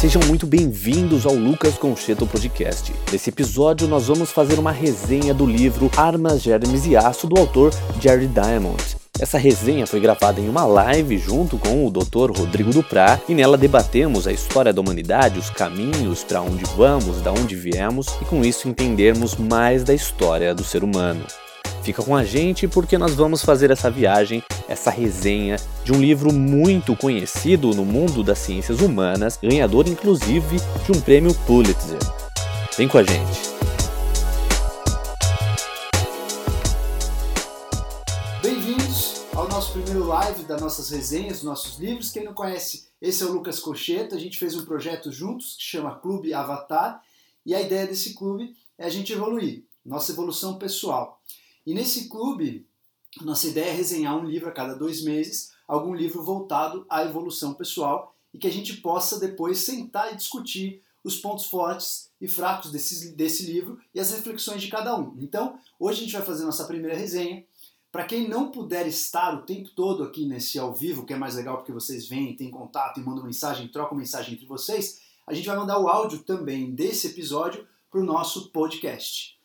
Sejam muito bem-vindos ao Lucas Concheto Podcast. Nesse episódio, nós vamos fazer uma resenha do livro Armas, Germes e Aço do autor Jerry Diamond. Essa resenha foi gravada em uma live junto com o Dr. Rodrigo Duprá e nela debatemos a história da humanidade, os caminhos para onde vamos, da onde viemos e com isso entendermos mais da história do ser humano. Fica com a gente porque nós vamos fazer essa viagem, essa resenha de um livro muito conhecido no mundo das ciências humanas, ganhador inclusive de um prêmio Pulitzer. Vem com a gente. Bem-vindos ao nosso primeiro live das nossas resenhas, dos nossos livros. Quem não conhece, esse é o Lucas Cocheto. A gente fez um projeto juntos que chama Clube Avatar e a ideia desse clube é a gente evoluir, nossa evolução pessoal. E nesse clube, nossa ideia é resenhar um livro a cada dois meses, algum livro voltado à evolução pessoal e que a gente possa depois sentar e discutir os pontos fortes e fracos desse, desse livro e as reflexões de cada um. Então, hoje a gente vai fazer nossa primeira resenha. Para quem não puder estar o tempo todo aqui nesse ao vivo, que é mais legal porque vocês vêm, têm contato e mandam mensagem, trocam mensagem entre vocês, a gente vai mandar o áudio também desse episódio para o nosso podcast.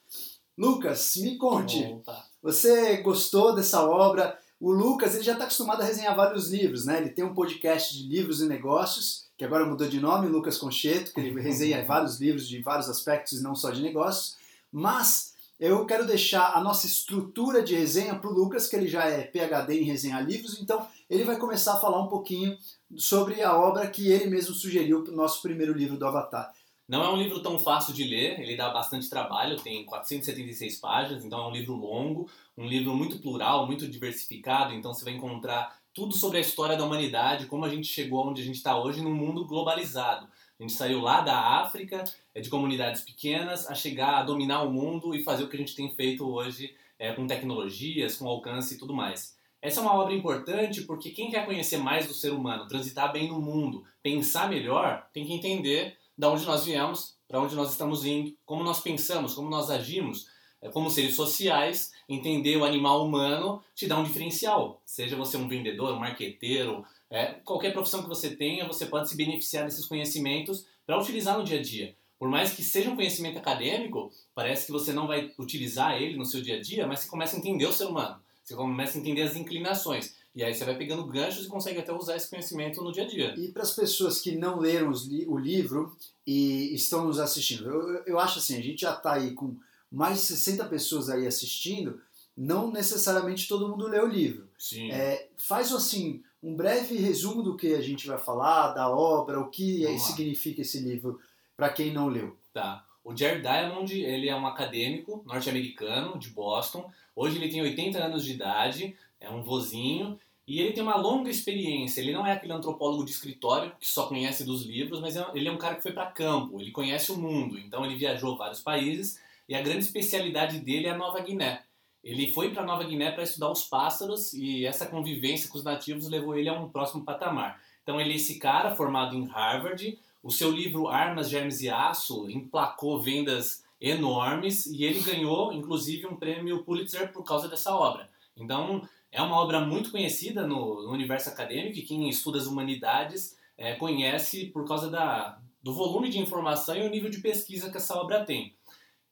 Lucas, me conte. Opa. Você gostou dessa obra? O Lucas ele já está acostumado a resenhar vários livros, né? Ele tem um podcast de livros e negócios, que agora mudou de nome, Lucas Concheto, que ele resenha vários livros de vários aspectos, não só de negócios. Mas eu quero deixar a nossa estrutura de resenha para o Lucas, que ele já é PhD em resenhar livros, então ele vai começar a falar um pouquinho sobre a obra que ele mesmo sugeriu para o nosso primeiro livro do Avatar. Não é um livro tão fácil de ler, ele dá bastante trabalho, tem 476 páginas, então é um livro longo, um livro muito plural, muito diversificado, então você vai encontrar tudo sobre a história da humanidade, como a gente chegou onde a gente está hoje num mundo globalizado. A gente saiu lá da África, é, de comunidades pequenas, a chegar a dominar o mundo e fazer o que a gente tem feito hoje é, com tecnologias, com alcance e tudo mais. Essa é uma obra importante porque quem quer conhecer mais do ser humano, transitar bem no mundo, pensar melhor, tem que entender da onde nós viemos, para onde nós estamos indo, como nós pensamos, como nós agimos, é, como seres sociais, entender o animal humano te dá um diferencial. Seja você um vendedor, um marqueteiro, é, qualquer profissão que você tenha, você pode se beneficiar desses conhecimentos para utilizar no dia a dia. Por mais que seja um conhecimento acadêmico, parece que você não vai utilizar ele no seu dia a dia, mas você começa a entender o ser humano, você começa a entender as inclinações. E aí você vai pegando ganchos e consegue até usar esse conhecimento no dia a dia. E para as pessoas que não leram li o livro e estão nos assistindo, eu, eu acho assim, a gente já está aí com mais de 60 pessoas aí assistindo, não necessariamente todo mundo lê o livro. Sim. É, faz assim um breve resumo do que a gente vai falar, da obra, o que significa esse livro para quem não leu. Tá. O Jared Diamond, ele é um acadêmico norte-americano de Boston. Hoje ele tem 80 anos de idade, é um vozinho e ele tem uma longa experiência. Ele não é aquele antropólogo de escritório que só conhece dos livros, mas é ele é um cara que foi para campo, ele conhece o mundo. Então ele viajou vários países e a grande especialidade dele é a Nova Guiné. Ele foi para Nova Guiné para estudar os pássaros e essa convivência com os nativos levou ele a um próximo patamar. Então ele é esse cara formado em Harvard. O seu livro Armas, Germes e Aço emplacou vendas enormes e ele ganhou, inclusive, um prêmio Pulitzer por causa dessa obra. Então, é uma obra muito conhecida no, no universo acadêmico e quem estuda as humanidades é, conhece por causa da, do volume de informação e o nível de pesquisa que essa obra tem.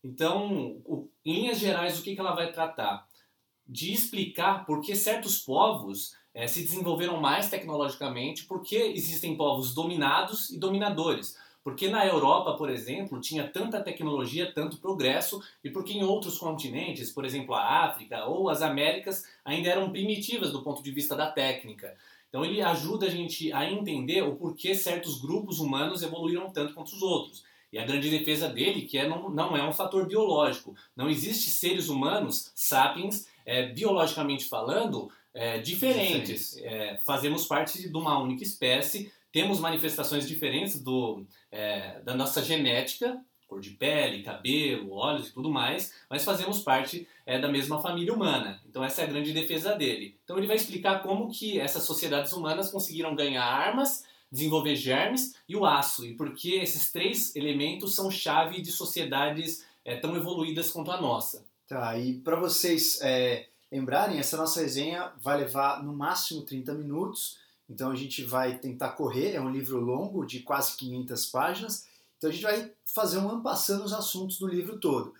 Então, o, em linhas gerais, o que, que ela vai tratar? De explicar por que certos povos é, se desenvolveram mais tecnologicamente, por que existem povos dominados e dominadores. Porque na Europa, por exemplo, tinha tanta tecnologia, tanto progresso, e porque em outros continentes, por exemplo a África ou as Américas, ainda eram primitivas do ponto de vista da técnica. Então ele ajuda a gente a entender o porquê certos grupos humanos evoluíram tanto quanto os outros. E a grande defesa dele que é, não, não é um fator biológico. Não existe seres humanos, sapiens, é, biologicamente falando, é, diferentes. É, fazemos parte de uma única espécie temos manifestações diferentes do, é, da nossa genética, cor de pele, cabelo, olhos e tudo mais, mas fazemos parte é, da mesma família humana. Então essa é a grande defesa dele. Então ele vai explicar como que essas sociedades humanas conseguiram ganhar armas, desenvolver germes e o aço, e por que esses três elementos são chave de sociedades é, tão evoluídas quanto a nossa. Tá, e para vocês é, lembrarem, essa nossa resenha vai levar no máximo 30 minutos, então a gente vai tentar correr, é um livro longo, de quase 500 páginas, então a gente vai fazer um ampassando os assuntos do livro todo.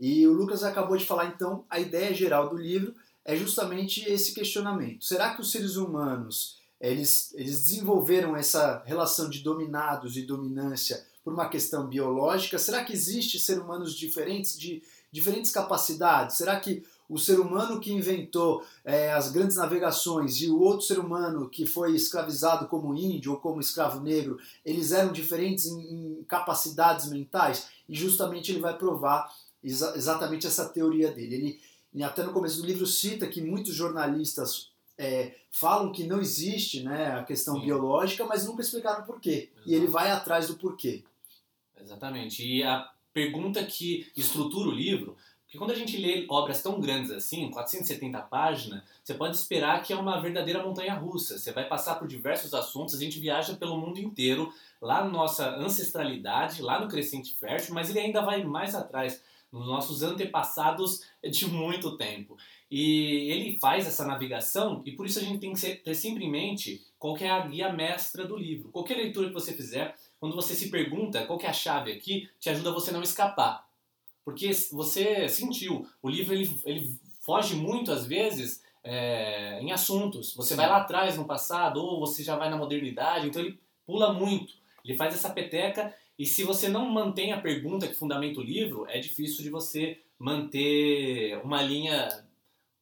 E o Lucas acabou de falar, então, a ideia geral do livro é justamente esse questionamento. Será que os seres humanos, eles, eles desenvolveram essa relação de dominados e dominância por uma questão biológica? Será que existe seres humanos diferentes, de diferentes capacidades? Será que o ser humano que inventou é, as grandes navegações e o outro ser humano que foi escravizado como índio ou como escravo negro, eles eram diferentes em, em capacidades mentais? E justamente ele vai provar exa exatamente essa teoria dele. Ele, até no começo do livro, cita que muitos jornalistas é, falam que não existe né, a questão Sim. biológica, mas nunca explicaram por quê. Exato. E ele vai atrás do porquê. Exatamente. E a pergunta que estrutura o livro porque quando a gente lê obras tão grandes assim, 470 páginas, você pode esperar que é uma verdadeira montanha russa. Você vai passar por diversos assuntos, a gente viaja pelo mundo inteiro, lá na nossa ancestralidade, lá no crescente fértil, mas ele ainda vai mais atrás, nos nossos antepassados de muito tempo. E ele faz essa navegação e por isso a gente tem que ter sempre em mente qual é a guia mestra do livro. Qualquer leitura que você fizer, quando você se pergunta qual é a chave aqui, te ajuda a você não escapar. Porque você sentiu, o livro ele, ele foge muito às vezes é, em assuntos. Você vai lá atrás no passado ou você já vai na modernidade, então ele pula muito. Ele faz essa peteca e se você não mantém a pergunta que fundamenta o livro, é difícil de você manter uma linha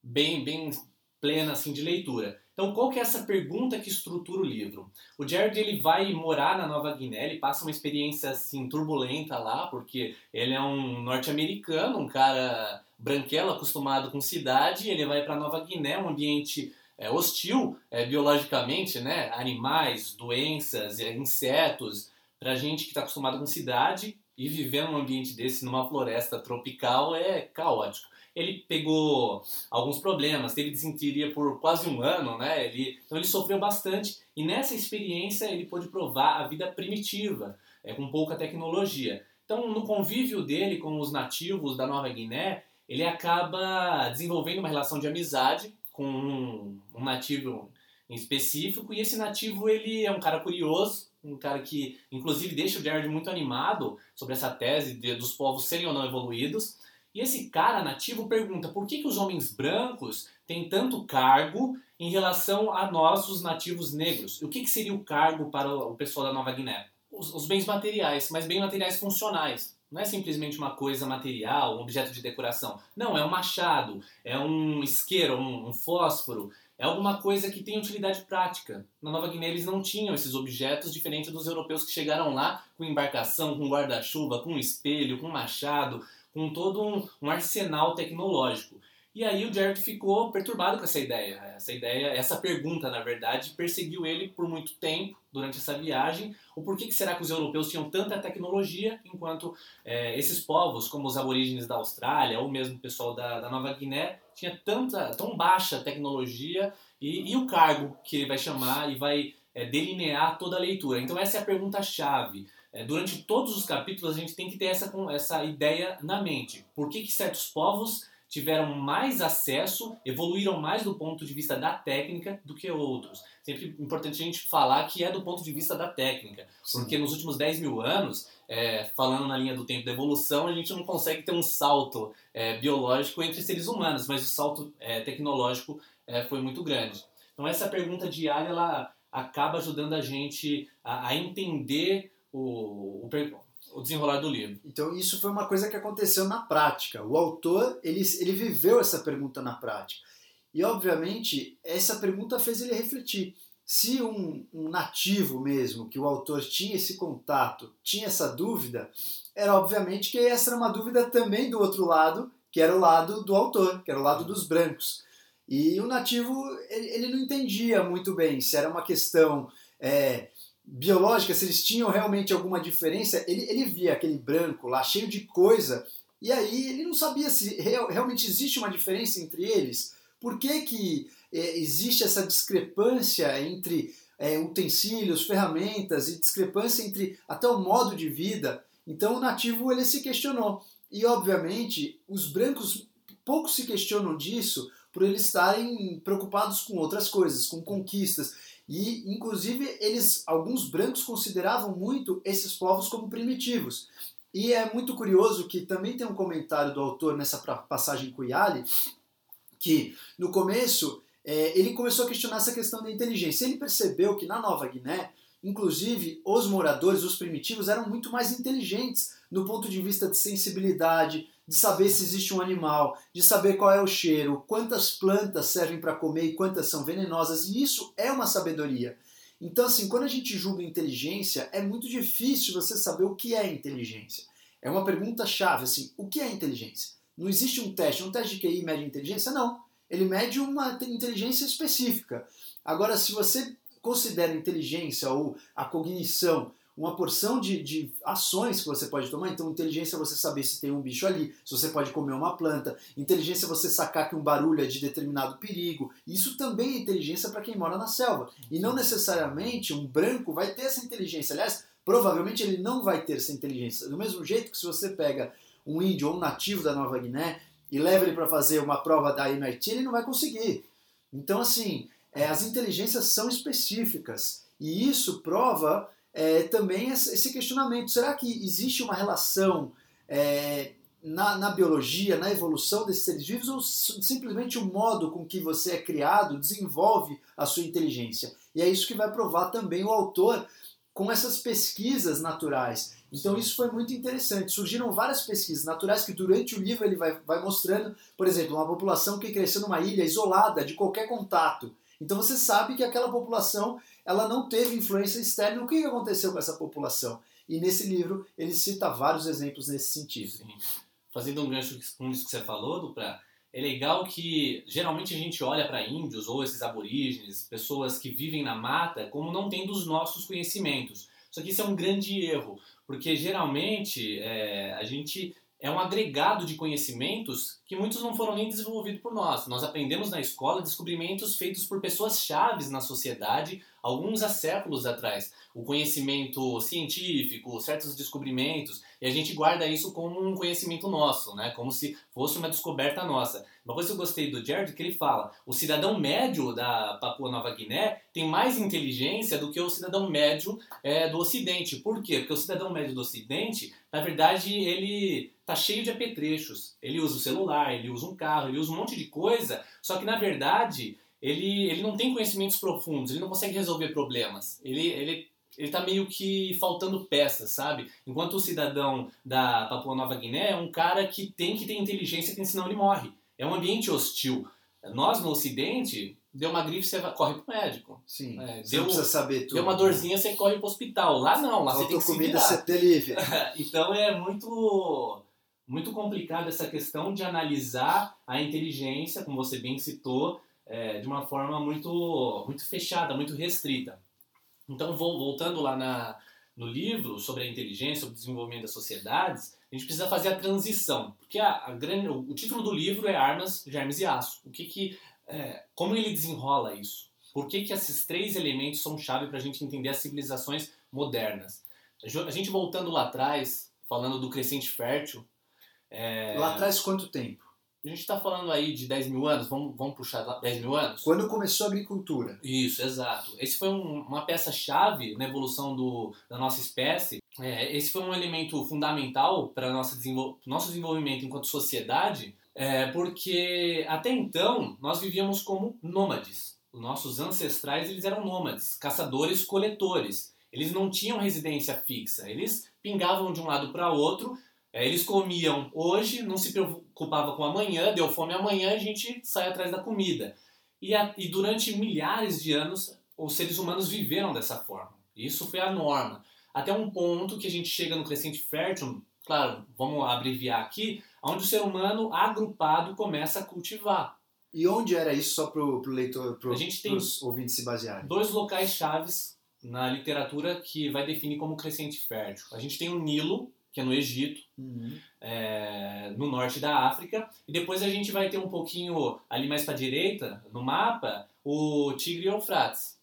bem, bem plena assim de leitura. Então, qual que é essa pergunta que estrutura o livro? O Jared ele vai morar na Nova Guiné, ele passa uma experiência assim turbulenta lá, porque ele é um norte-americano, um cara branquelo acostumado com cidade, ele vai para Nova Guiné, um ambiente é, hostil é, biologicamente, né? Animais, doenças, é, insetos. Para gente que está acostumado com cidade e viver num ambiente desse, numa floresta tropical, é caótico ele pegou alguns problemas, teve desinteria por quase um ano, né? Ele, então ele sofreu bastante e nessa experiência ele pôde provar a vida primitiva, é, com pouca tecnologia. Então, no convívio dele com os nativos da Nova Guiné, ele acaba desenvolvendo uma relação de amizade com um, um nativo em específico e esse nativo ele é um cara curioso, um cara que inclusive deixa o Jared muito animado sobre essa tese de, dos povos serem ou não evoluídos. E esse cara nativo pergunta por que, que os homens brancos têm tanto cargo em relação a nós, os nativos negros. O que, que seria o cargo para o pessoal da Nova Guiné? Os, os bens materiais, mas bens materiais funcionais. Não é simplesmente uma coisa material, um objeto de decoração. Não, é um machado, é um isqueiro, um, um fósforo, é alguma coisa que tem utilidade prática. Na Nova Guiné eles não tinham esses objetos, diferente dos europeus que chegaram lá com embarcação, com guarda-chuva, com espelho, com machado, com todo um, um arsenal tecnológico. E aí o Jared ficou perturbado com essa ideia. Essa ideia, essa pergunta, na verdade, perseguiu ele por muito tempo durante essa viagem. O porquê que será que os europeus tinham tanta tecnologia, enquanto é, esses povos, como os aborígenes da Austrália ou mesmo o pessoal da, da Nova Guiné, tinha tanta, tão baixa tecnologia e, e o cargo que ele vai chamar e vai é, delinear toda a leitura. Então essa é a pergunta-chave. É, durante todos os capítulos a gente tem que ter essa, essa ideia na mente. Por que, que certos povos tiveram mais acesso, evoluíram mais do ponto de vista da técnica do que outros? Sempre importante a gente falar que é do ponto de vista da técnica, Sim. porque nos últimos 10 mil anos, é, falando na linha do tempo da evolução, a gente não consegue ter um salto é, biológico entre seres humanos, mas o salto é, tecnológico é, foi muito grande. Então essa pergunta diária ela acaba ajudando a gente a, a entender o, o, o desenrolar do livro. Então isso foi uma coisa que aconteceu na prática. O autor ele, ele viveu essa pergunta na prática. E obviamente essa pergunta fez ele refletir. Se um, um, nativo mesmo, que o autor tinha esse contato, tinha essa dúvida, era obviamente que essa era uma dúvida também do outro lado, que era o lado do autor, que era o lado dos brancos. E o nativo, ele, ele não entendia muito bem se era uma questão é, biológica, se eles tinham realmente alguma diferença, ele, ele via aquele branco lá cheio de coisa, e aí ele não sabia se real, realmente existe uma diferença entre eles. Por que, que é, existe essa discrepância entre é, utensílios, ferramentas e discrepância entre até o modo de vida? Então o nativo ele se questionou. E obviamente os brancos pouco se questionam disso por eles estarem preocupados com outras coisas, com conquistas. E, inclusive, eles, alguns brancos consideravam muito esses povos como primitivos. E é muito curioso que também tem um comentário do autor nessa passagem com Yali, que no começo é, ele começou a questionar essa questão da inteligência. Ele percebeu que na Nova Guiné, inclusive, os moradores, os primitivos, eram muito mais inteligentes no ponto de vista de sensibilidade, de saber se existe um animal, de saber qual é o cheiro, quantas plantas servem para comer e quantas são venenosas, e isso é uma sabedoria. Então, assim, quando a gente julga inteligência, é muito difícil você saber o que é inteligência. É uma pergunta chave, assim, o que é inteligência? Não existe um teste, um teste de QI mede inteligência? Não. Ele mede uma inteligência específica. Agora, se você considera inteligência ou a cognição uma porção de, de ações que você pode tomar. Então, inteligência é você saber se tem um bicho ali, se você pode comer uma planta. Inteligência é você sacar que um barulho é de determinado perigo. Isso também é inteligência para quem mora na selva. E não necessariamente um branco vai ter essa inteligência. Aliás, provavelmente ele não vai ter essa inteligência. Do mesmo jeito que se você pega um índio ou um nativo da Nova Guiné e leva ele para fazer uma prova da MIT, ele não vai conseguir. Então, assim, é, as inteligências são específicas. E isso prova é, também esse questionamento: será que existe uma relação é, na, na, biologia, na evolução desses seres vivos, ou simplesmente o modo com que você é criado desenvolve a sua inteligência? E é isso que vai provar também o autor com essas pesquisas naturais. Então isso foi muito interessante. Surgiram várias pesquisas naturais que durante o livro ele vai, vai mostrando, por exemplo, uma população que cresceu numa ilha isolada de qualquer contato. Então você sabe que aquela população ela não teve influência externa. O que aconteceu com essa população? E nesse livro ele cita vários exemplos nesse sentido. Sim. Fazendo um gancho com isso que você falou, Dupla, é legal que geralmente a gente olha para índios ou esses aborígenes, pessoas que vivem na mata, como não tendo os nossos conhecimentos. Só que isso é um grande erro, porque geralmente é, a gente é um agregado de conhecimentos que muitos não foram nem desenvolvidos por nós. Nós aprendemos na escola descobrimentos feitos por pessoas chaves na sociedade alguns há séculos atrás. O conhecimento científico, certos descobrimentos, e a gente guarda isso como um conhecimento nosso, né? como se fosse uma descoberta nossa. Uma coisa que eu gostei do Jared que ele fala: o cidadão médio da Papua Nova Guiné tem mais inteligência do que o cidadão médio é, do Ocidente. Por quê? Porque o cidadão médio do Ocidente, na verdade, ele tá cheio de apetrechos. Ele usa o celular, ele usa um carro, ele usa um monte de coisa, só que na verdade ele, ele não tem conhecimentos profundos, ele não consegue resolver problemas. Ele, ele, ele tá meio que faltando peças, sabe? Enquanto o cidadão da Papua Nova Guiné é um cara que tem que ter inteligência, porque senão ele morre. É um ambiente hostil. Nós no Ocidente, deu uma gripe, você corre pro médico. Sim. É, você deu, precisa saber tudo. Deu uma dorzinha, você corre pro hospital. Lá não, lá Faltou você tem que comida, se virar. você livre. então é muito muito complicado essa questão de analisar a inteligência, como você bem citou, é, de uma forma muito, muito fechada, muito restrita. Então, vou, voltando lá na, no livro sobre a inteligência, sobre o desenvolvimento das sociedades, a gente precisa fazer a transição, porque a, a grande, o, o, título do livro é Armas, Germes e Aço. O que que, é, como ele desenrola isso? Por que, que esses três elementos são chave para a gente entender as civilizações modernas? A gente voltando lá atrás, falando do crescente fértil, é... Lá atrás quanto tempo? A gente está falando aí de 10 mil anos, vamos, vamos puxar 10 mil anos? Quando começou a agricultura. Isso, exato. Esse foi um, uma peça-chave na evolução do, da nossa espécie. É, esse foi um elemento fundamental para nosso desenvolvimento enquanto sociedade, é, porque até então nós vivíamos como nômades. Os nossos ancestrais eles eram nômades, caçadores-coletores. Eles não tinham residência fixa, eles pingavam de um lado para outro é, eles comiam hoje, não se preocupava com amanhã, deu fome amanhã, a gente sai atrás da comida. E, a, e durante milhares de anos, os seres humanos viveram dessa forma. Isso foi a norma. Até um ponto que a gente chega no crescente fértil, claro, vamos abreviar aqui, onde o ser humano agrupado começa a cultivar. E onde era isso só para o leitor, para os ouvintes se basearem? Dois locais chaves na literatura que vai definir como crescente fértil. A gente tem o Nilo, que é no Egito, uhum. é, no norte da África. E depois a gente vai ter um pouquinho ali mais para a direita, no mapa, o Tigre e Eufrates.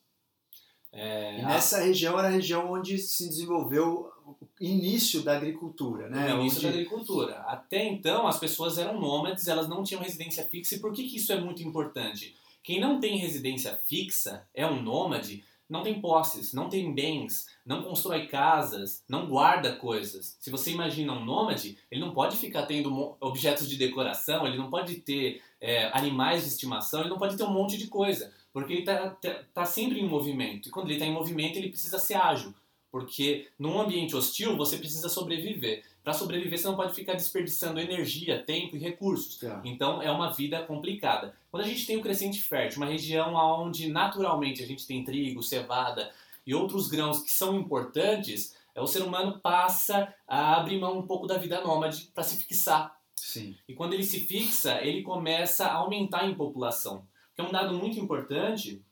É, e nessa a... região era a região onde se desenvolveu o início da agricultura, né? O início onde... da agricultura. Até então as pessoas eram nômades, elas não tinham residência fixa. E por que, que isso é muito importante? Quem não tem residência fixa é um nômade não tem posses, não tem bens, não constrói casas, não guarda coisas. Se você imagina um nômade, ele não pode ficar tendo objetos de decoração, ele não pode ter é, animais de estimação, ele não pode ter um monte de coisa, porque ele está tá, tá sempre em movimento. E quando ele está em movimento, ele precisa ser ágil, porque num ambiente hostil você precisa sobreviver. Para sobreviver, você não pode ficar desperdiçando energia, tempo e recursos. É. Então, é uma vida complicada. Quando a gente tem o crescente fértil, uma região onde naturalmente a gente tem trigo, cevada e outros grãos que são importantes, é, o ser humano passa a abrir mão um pouco da vida nômade para se fixar. Sim. E quando ele se fixa, ele começa a aumentar em população. Que é um dado muito importante,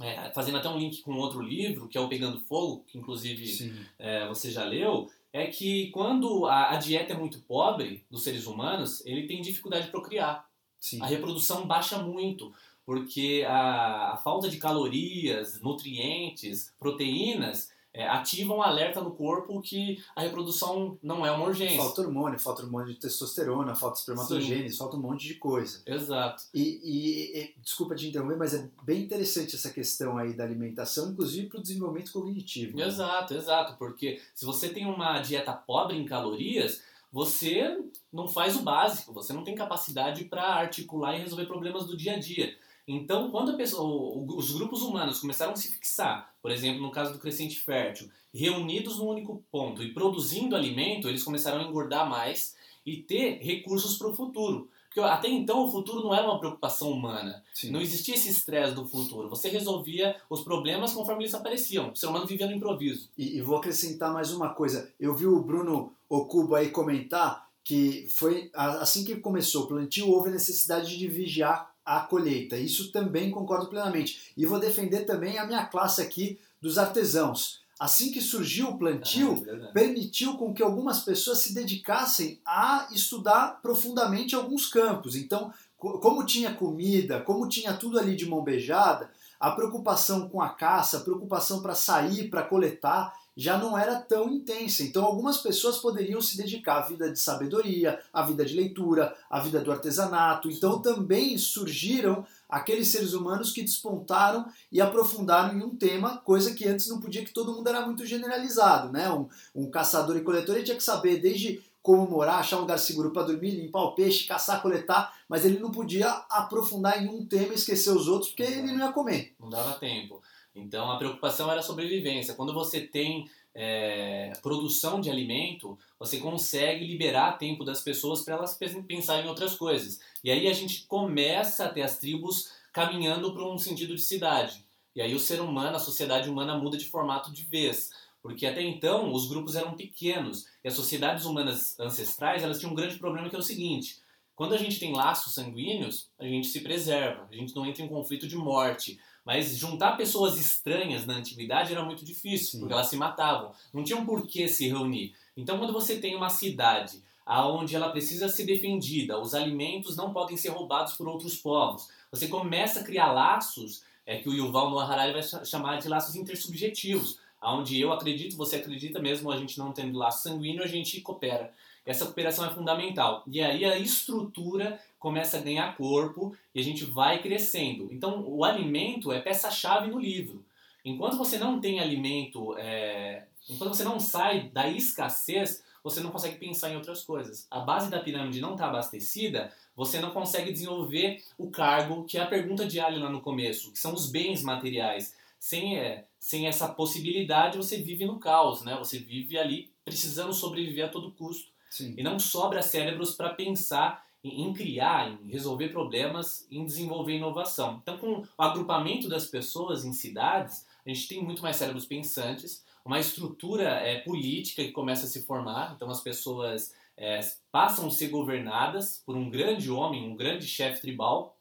é, fazendo até um link com outro livro, que é o Pegando Fogo, que inclusive é, você já leu, é que quando a, a, dieta é muito pobre dos seres humanos, ele tem dificuldade de procriar. Sim. A reprodução baixa muito, porque a, a falta de calorias, nutrientes, proteínas é, ativam um alerta no corpo que a reprodução não é uma urgência. Falta hormônio, falta hormônio de testosterona, falta espermatogênese, falta um monte de coisa. Exato. E, e, e, desculpa te interromper, mas é bem interessante essa questão aí da alimentação, inclusive para o desenvolvimento cognitivo. Né? Exato, exato, porque se você tem uma dieta pobre em calorias, você não faz o básico, você não tem capacidade para articular e resolver problemas do dia a dia. Então, quando pessoa, os grupos humanos começaram a se fixar, por exemplo, no caso do crescente fértil, reunidos num único ponto e produzindo alimento, eles começaram a engordar mais e ter recursos para o futuro. Porque até então o futuro não era uma preocupação humana. Sim. Não existia esse estresse do futuro. Você resolvia os problemas conforme eles apareciam. O ser humano vivia no improviso. E, e vou acrescentar mais uma coisa. Eu vi o Bruno Okubo aí comentar que foi assim que começou o plantio, houve a necessidade de vigiar a colheita. Isso também concordo plenamente. E vou defender também a minha classe aqui dos artesãos. Assim que surgiu o plantio, ah, permitiu com que algumas pessoas se dedicassem a estudar profundamente alguns campos. Então, como tinha comida, como tinha tudo ali de mão beijada, a preocupação com a caça, a preocupação para sair, para coletar, já não era tão intensa. Então, algumas pessoas poderiam se dedicar à vida de sabedoria, à vida de leitura, à vida do artesanato. Então, também surgiram aqueles seres humanos que despontaram e aprofundaram em um tema, coisa que antes não podia, que todo mundo era muito generalizado. Né? Um, um caçador e coletor ele tinha que saber desde como morar, achar um lugar seguro para dormir, limpar o peixe, caçar, coletar, mas ele não podia aprofundar em um tema e esquecer os outros porque ele não ia comer. Não dava tempo. Então a preocupação era a sobrevivência. Quando você tem é, produção de alimento, você consegue liberar tempo das pessoas para elas pensarem em outras coisas. E aí a gente começa a ter as tribos caminhando para um sentido de cidade. E aí o ser humano, a sociedade humana muda de formato de vez. Porque até então os grupos eram pequenos e as sociedades humanas ancestrais elas tinham um grande problema que é o seguinte: quando a gente tem laços sanguíneos, a gente se preserva, a gente não entra em conflito de morte, mas juntar pessoas estranhas na antiguidade era muito difícil, Sim. porque elas se matavam. Não tinham por que se reunir. Então, quando você tem uma cidade aonde ela precisa ser defendida, os alimentos não podem ser roubados por outros povos, você começa a criar laços é que o Yuval Noah Harari vai chamar de laços intersubjetivos, aonde eu acredito, você acredita mesmo, a gente não tendo laço sanguíneo, a gente coopera. Essa cooperação é fundamental. E aí a estrutura começa a ganhar corpo e a gente vai crescendo. Então, o alimento é peça-chave no livro. Enquanto você não tem alimento, é... enquanto você não sai da escassez, você não consegue pensar em outras coisas. A base da pirâmide não está abastecida, você não consegue desenvolver o cargo, que é a pergunta de Ali lá no começo, que são os bens materiais. Sem, é, sem essa possibilidade, você vive no caos, né? Você vive ali precisando sobreviver a todo custo. Sim. E não sobra cérebros para pensar em, em, criar, em resolver problemas, em desenvolver inovação. Então, com o agrupamento das pessoas em cidades, a gente tem muito mais cérebros pensantes, uma estrutura é, política que começa a se formar, então as pessoas é, passam a ser governadas por um grande homem, um grande chefe tribal.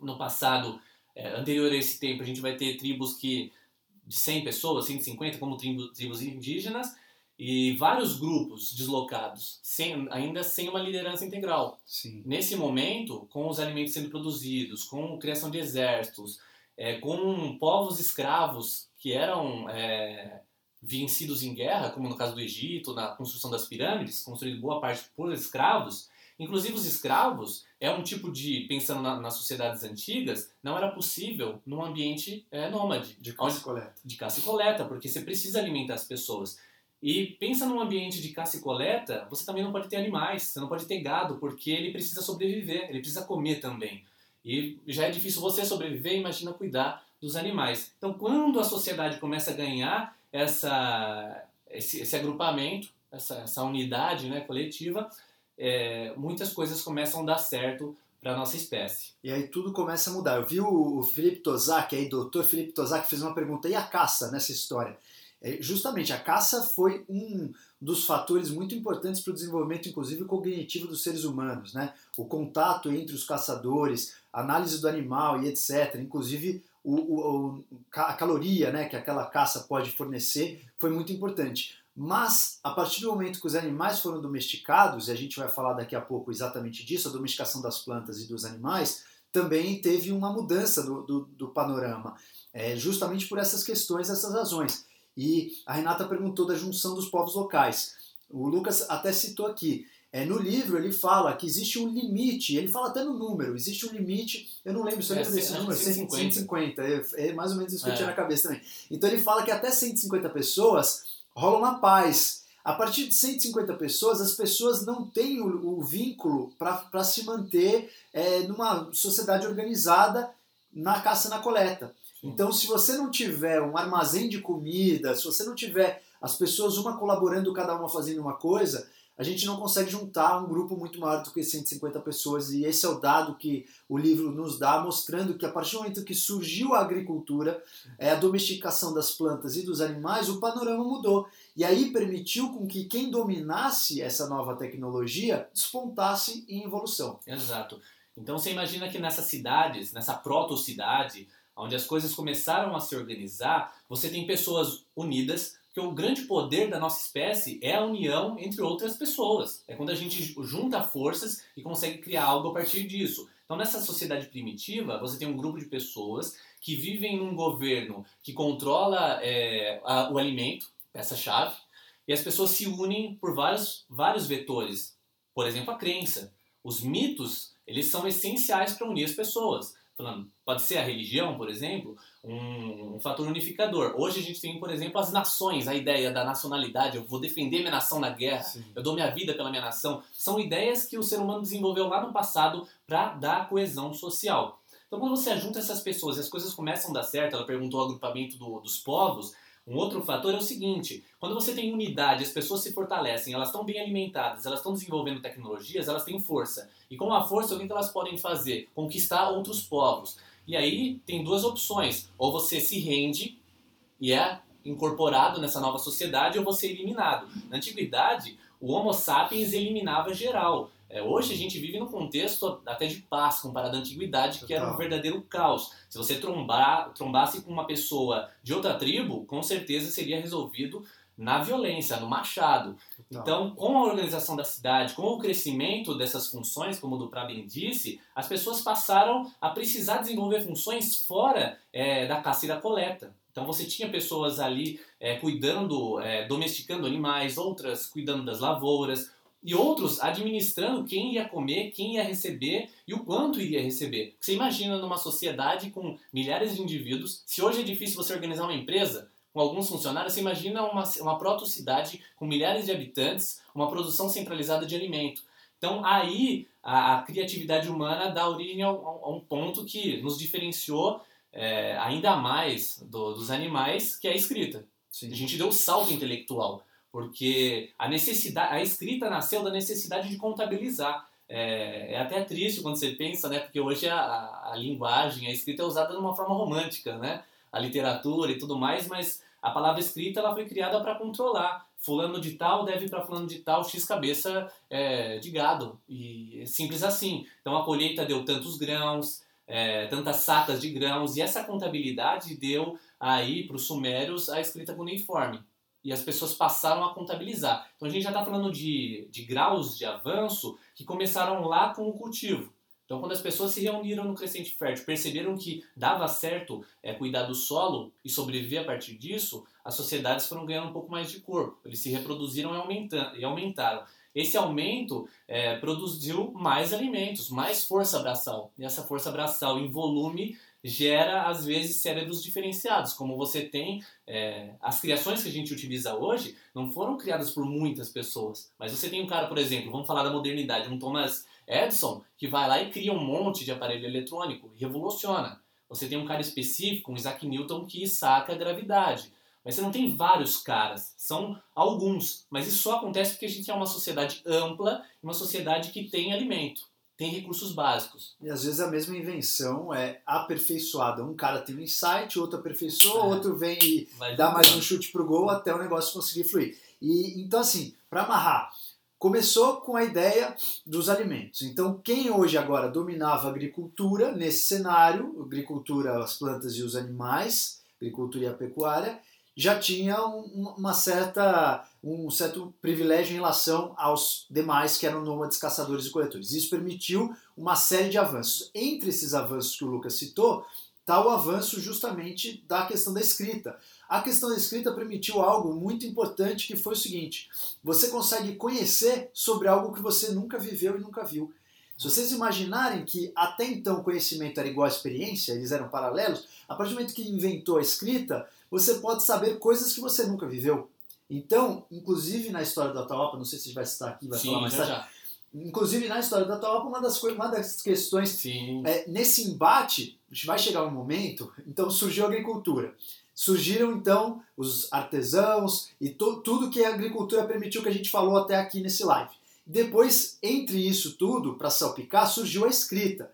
No passado, é, anterior a esse tempo, a gente vai ter tribos que de 100 pessoas, 150, como tribos, tribos indígenas, e vários grupos deslocados, sem, ainda sem uma liderança integral. Sim. Nesse momento, com os alimentos sendo produzidos, com a criação de exércitos, é, com povos escravos que eram é, vencidos em guerra, como no caso do Egito, na construção das pirâmides, construído boa parte por escravos, Inclusive os escravos é um tipo de, pensando na, nas sociedades antigas, não era possível num ambiente é, nômade. De caça e coleta. De caça e coleta, porque você precisa alimentar as pessoas. E pensa num ambiente de caça e coleta, você também não pode ter animais, você não pode ter gado, porque ele precisa sobreviver, ele precisa comer também. E já é difícil você sobreviver, imagina cuidar dos animais. Então, quando a sociedade começa a ganhar essa, esse, esse agrupamento, essa, essa unidade né, coletiva, é, muitas coisas começam a dar certo para nossa espécie. E aí tudo começa a mudar. Eu vi o, o Felipe Tozak, aí, doutor Felipe Tozak, fez uma pergunta, e a caça nessa história? É, justamente, a caça foi um dos fatores muito importantes para o desenvolvimento, inclusive, cognitivo dos seres humanos. Né? O contato entre os caçadores, análise do animal e etc. Inclusive, o, o, a caloria né, que aquela caça pode fornecer foi muito importante. Mas, a partir do momento que os animais foram domesticados, e a gente vai falar daqui a pouco exatamente disso, a domesticação das plantas e dos animais, também teve uma mudança do, do, do panorama, é, justamente por essas questões, essas razões. E a Renata perguntou da junção dos povos locais. O Lucas até citou aqui. É, no livro ele fala que existe um limite, ele fala até no número, existe um limite, eu não lembro se eu é, lembro desse número, 150. 150 é, é, mais ou menos isso que eu tinha é. na cabeça também. Então ele fala que até 150 pessoas rola uma paz. A partir de 150 pessoas, as pessoas não têm o, o vínculo para se manter é, numa sociedade organizada na caça e na coleta. Então, se você não tiver um armazém de comida, se você não tiver as pessoas uma colaborando, cada uma fazendo uma coisa, a gente não consegue juntar um grupo muito maior do que 150 pessoas. E esse é o dado que o livro nos dá, mostrando que a partir do momento que surgiu a agricultura, é, a domesticação das plantas e dos animais, o panorama mudou. E aí permitiu com que quem dominasse essa nova tecnologia despontasse em evolução. Exato. Então você imagina que nessas cidades, nessa proto-cidade, onde as coisas começaram a se organizar, você tem pessoas unidas porque o grande poder da nossa espécie é a união entre outras pessoas. É quando a gente junta forças e consegue criar algo a partir disso. Então, nessa sociedade primitiva, você tem um grupo de pessoas que vivem num governo que controla é, a, o alimento, peça-chave, e as pessoas se unem por vários, vários vetores. Por exemplo, a crença. Os mitos, eles são essenciais para unir as pessoas falando, pode ser a religião, por exemplo, um, um, fator unificador. Hoje a gente tem, por exemplo, as nações, a ideia da nacionalidade, eu vou defender minha nação na guerra, Sim. eu dou minha vida pela minha nação. São ideias que o ser humano desenvolveu lá no passado para dar coesão social. Então, quando você junta essas pessoas e as coisas começam a dar certo, ela perguntou o agrupamento do, dos povos, um outro fator é o seguinte: quando você tem unidade, as pessoas se fortalecem, elas estão bem alimentadas, elas estão desenvolvendo tecnologias, elas têm força. E com a força, o que elas podem fazer? Conquistar outros povos. E aí tem duas opções: ou você se rende e é incorporado nessa nova sociedade, ou você é eliminado. Na antiguidade, o Homo sapiens eliminava geral. É, hoje a gente vive num contexto até de paz comparado à antiguidade, que era um verdadeiro caos. Se você trombar, trombasse com uma pessoa de outra tribo, com certeza seria resolvido na violência, no machado. Total. Então, com a organização da cidade, com o crescimento dessas funções, como o Duprá bem disse, as pessoas passaram a precisar desenvolver funções fora é, da caça e da coleta. Então você tinha pessoas ali é, cuidando, é, domesticando animais, outras cuidando das lavouras, e outros administrando quem ia comer, quem ia receber e o quanto iria receber. Você imagina numa sociedade com milhares de indivíduos, se hoje é difícil você organizar uma empresa com alguns funcionários, você imagina uma, uma proto-cidade com milhares de habitantes, uma produção centralizada de alimento. Então aí a, a criatividade humana dá origem a, a, um ponto que nos diferenciou é, ainda mais do, dos animais, que é a escrita. Sim. A gente deu um salto intelectual porque a necessidade, a escrita nasceu da necessidade de contabilizar. É, é até triste quando você pensa, né? Porque hoje a, a, linguagem, a escrita é usada de uma forma romântica, né? A literatura e tudo mais, mas a palavra escrita ela foi criada para controlar. Fulano de tal deve para fulano de tal x cabeça é, de gado e é simples assim. Então a colheita deu tantos grãos, é, tantas sacas de grãos e essa contabilidade deu aí para os sumérios a escrita cuneiforme e as pessoas passaram a contabilizar. Então a gente já está falando de, de graus de avanço que começaram lá com o cultivo. Então, quando as pessoas se reuniram no crescente fértil, perceberam que dava certo é, cuidar do solo e sobreviver a partir disso, as sociedades foram ganhando um pouco mais de corpo. Eles se reproduziram e, e aumentaram. Esse aumento é, produziu mais alimentos, mais força braçal. E essa força braçal em volume gera, às vezes, cérebros diferenciados. Como você tem. É, as criações que a gente utiliza hoje não foram criadas por muitas pessoas. Mas você tem um cara, por exemplo, vamos falar da modernidade, um Thomas Edison, que vai lá e cria um monte de aparelho eletrônico, revoluciona. Você tem um cara específico, um Isaac Newton, que saca a gravidade. Mas você não tem vários caras, são alguns. Mas isso só acontece porque a gente é uma sociedade ampla, uma sociedade que tem alimento tem recursos básicos. E às vezes a mesma invenção é aperfeiçoada. Um cara tem um insight, outro aperfeiçoa, é. outro vem e Vai dá mais um chute pro gol até o negócio conseguir fluir. E então assim, para amarrar, começou com a ideia dos alimentos. Então, quem hoje agora dominava a agricultura nesse cenário, agricultura, as plantas e os animais, agricultura e a pecuária, já tinha uma certa, um certo privilégio em relação aos demais que eram nômades, caçadores e coletores. Isso permitiu uma série de avanços. Entre esses avanços que o Lucas citou, está o avanço justamente da questão da escrita. A questão da escrita permitiu algo muito importante que foi o seguinte: você consegue conhecer sobre algo que você nunca viveu e nunca viu. Se vocês imaginarem que até então conhecimento era igual à experiência, eles eram paralelos, a partir do momento que inventou a escrita, você pode saber coisas que você nunca viveu. Então, inclusive na história da Atahualpa, não sei se a gente vai citar aqui, vai Sim, falar mais tarde. já. Inclusive na história da Atahualpa, uma das, uma das questões é, nesse embate, vai chegar um momento, então surgiu a agricultura. Surgiram então os artesãos e tudo que a agricultura permitiu que a gente falou até aqui nesse live. Depois, entre isso tudo, para salpicar, surgiu a escrita.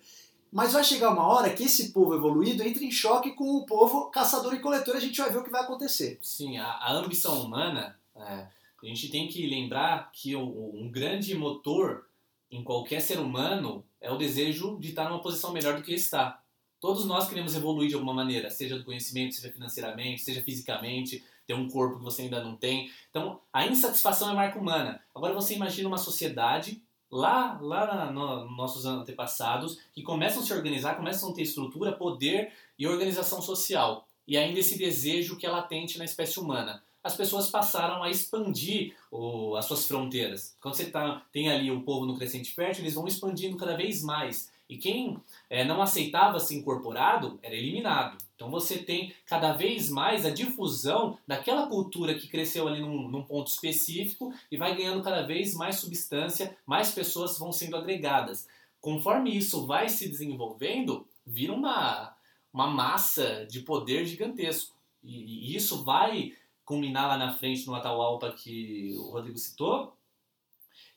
Mas vai chegar uma hora que esse povo evoluído entra em choque com o povo caçador e coletor a gente vai ver o que vai acontecer. Sim, a, a ambição humana, é, a gente tem que lembrar que o, um grande motor em qualquer ser humano é o desejo de estar numa posição melhor do que está. Todos nós queremos evoluir de alguma maneira, seja do conhecimento, seja financeiramente, seja fisicamente, ter um corpo que você ainda não tem. Então, a insatisfação é marca humana. Agora você imagina uma sociedade lá, lá nos no, nossos antepassados, que começam a se organizar, começam a ter estrutura, poder e organização social. E ainda esse desejo que é latente na espécie humana. As pessoas passaram a expandir o, as suas fronteiras. Quando você tá, tem ali o povo no crescente fértil, eles vão expandindo cada vez mais. E quem é, não aceitava ser incorporado era eliminado. Então você tem cada vez mais a difusão daquela cultura que cresceu ali num, num, ponto específico e vai ganhando cada vez mais substância, mais pessoas vão sendo agregadas. Conforme isso vai se desenvolvendo, vira uma, uma massa de poder gigantesco. E, e isso vai culminar lá na frente no Atahualpa que o Rodrigo citou,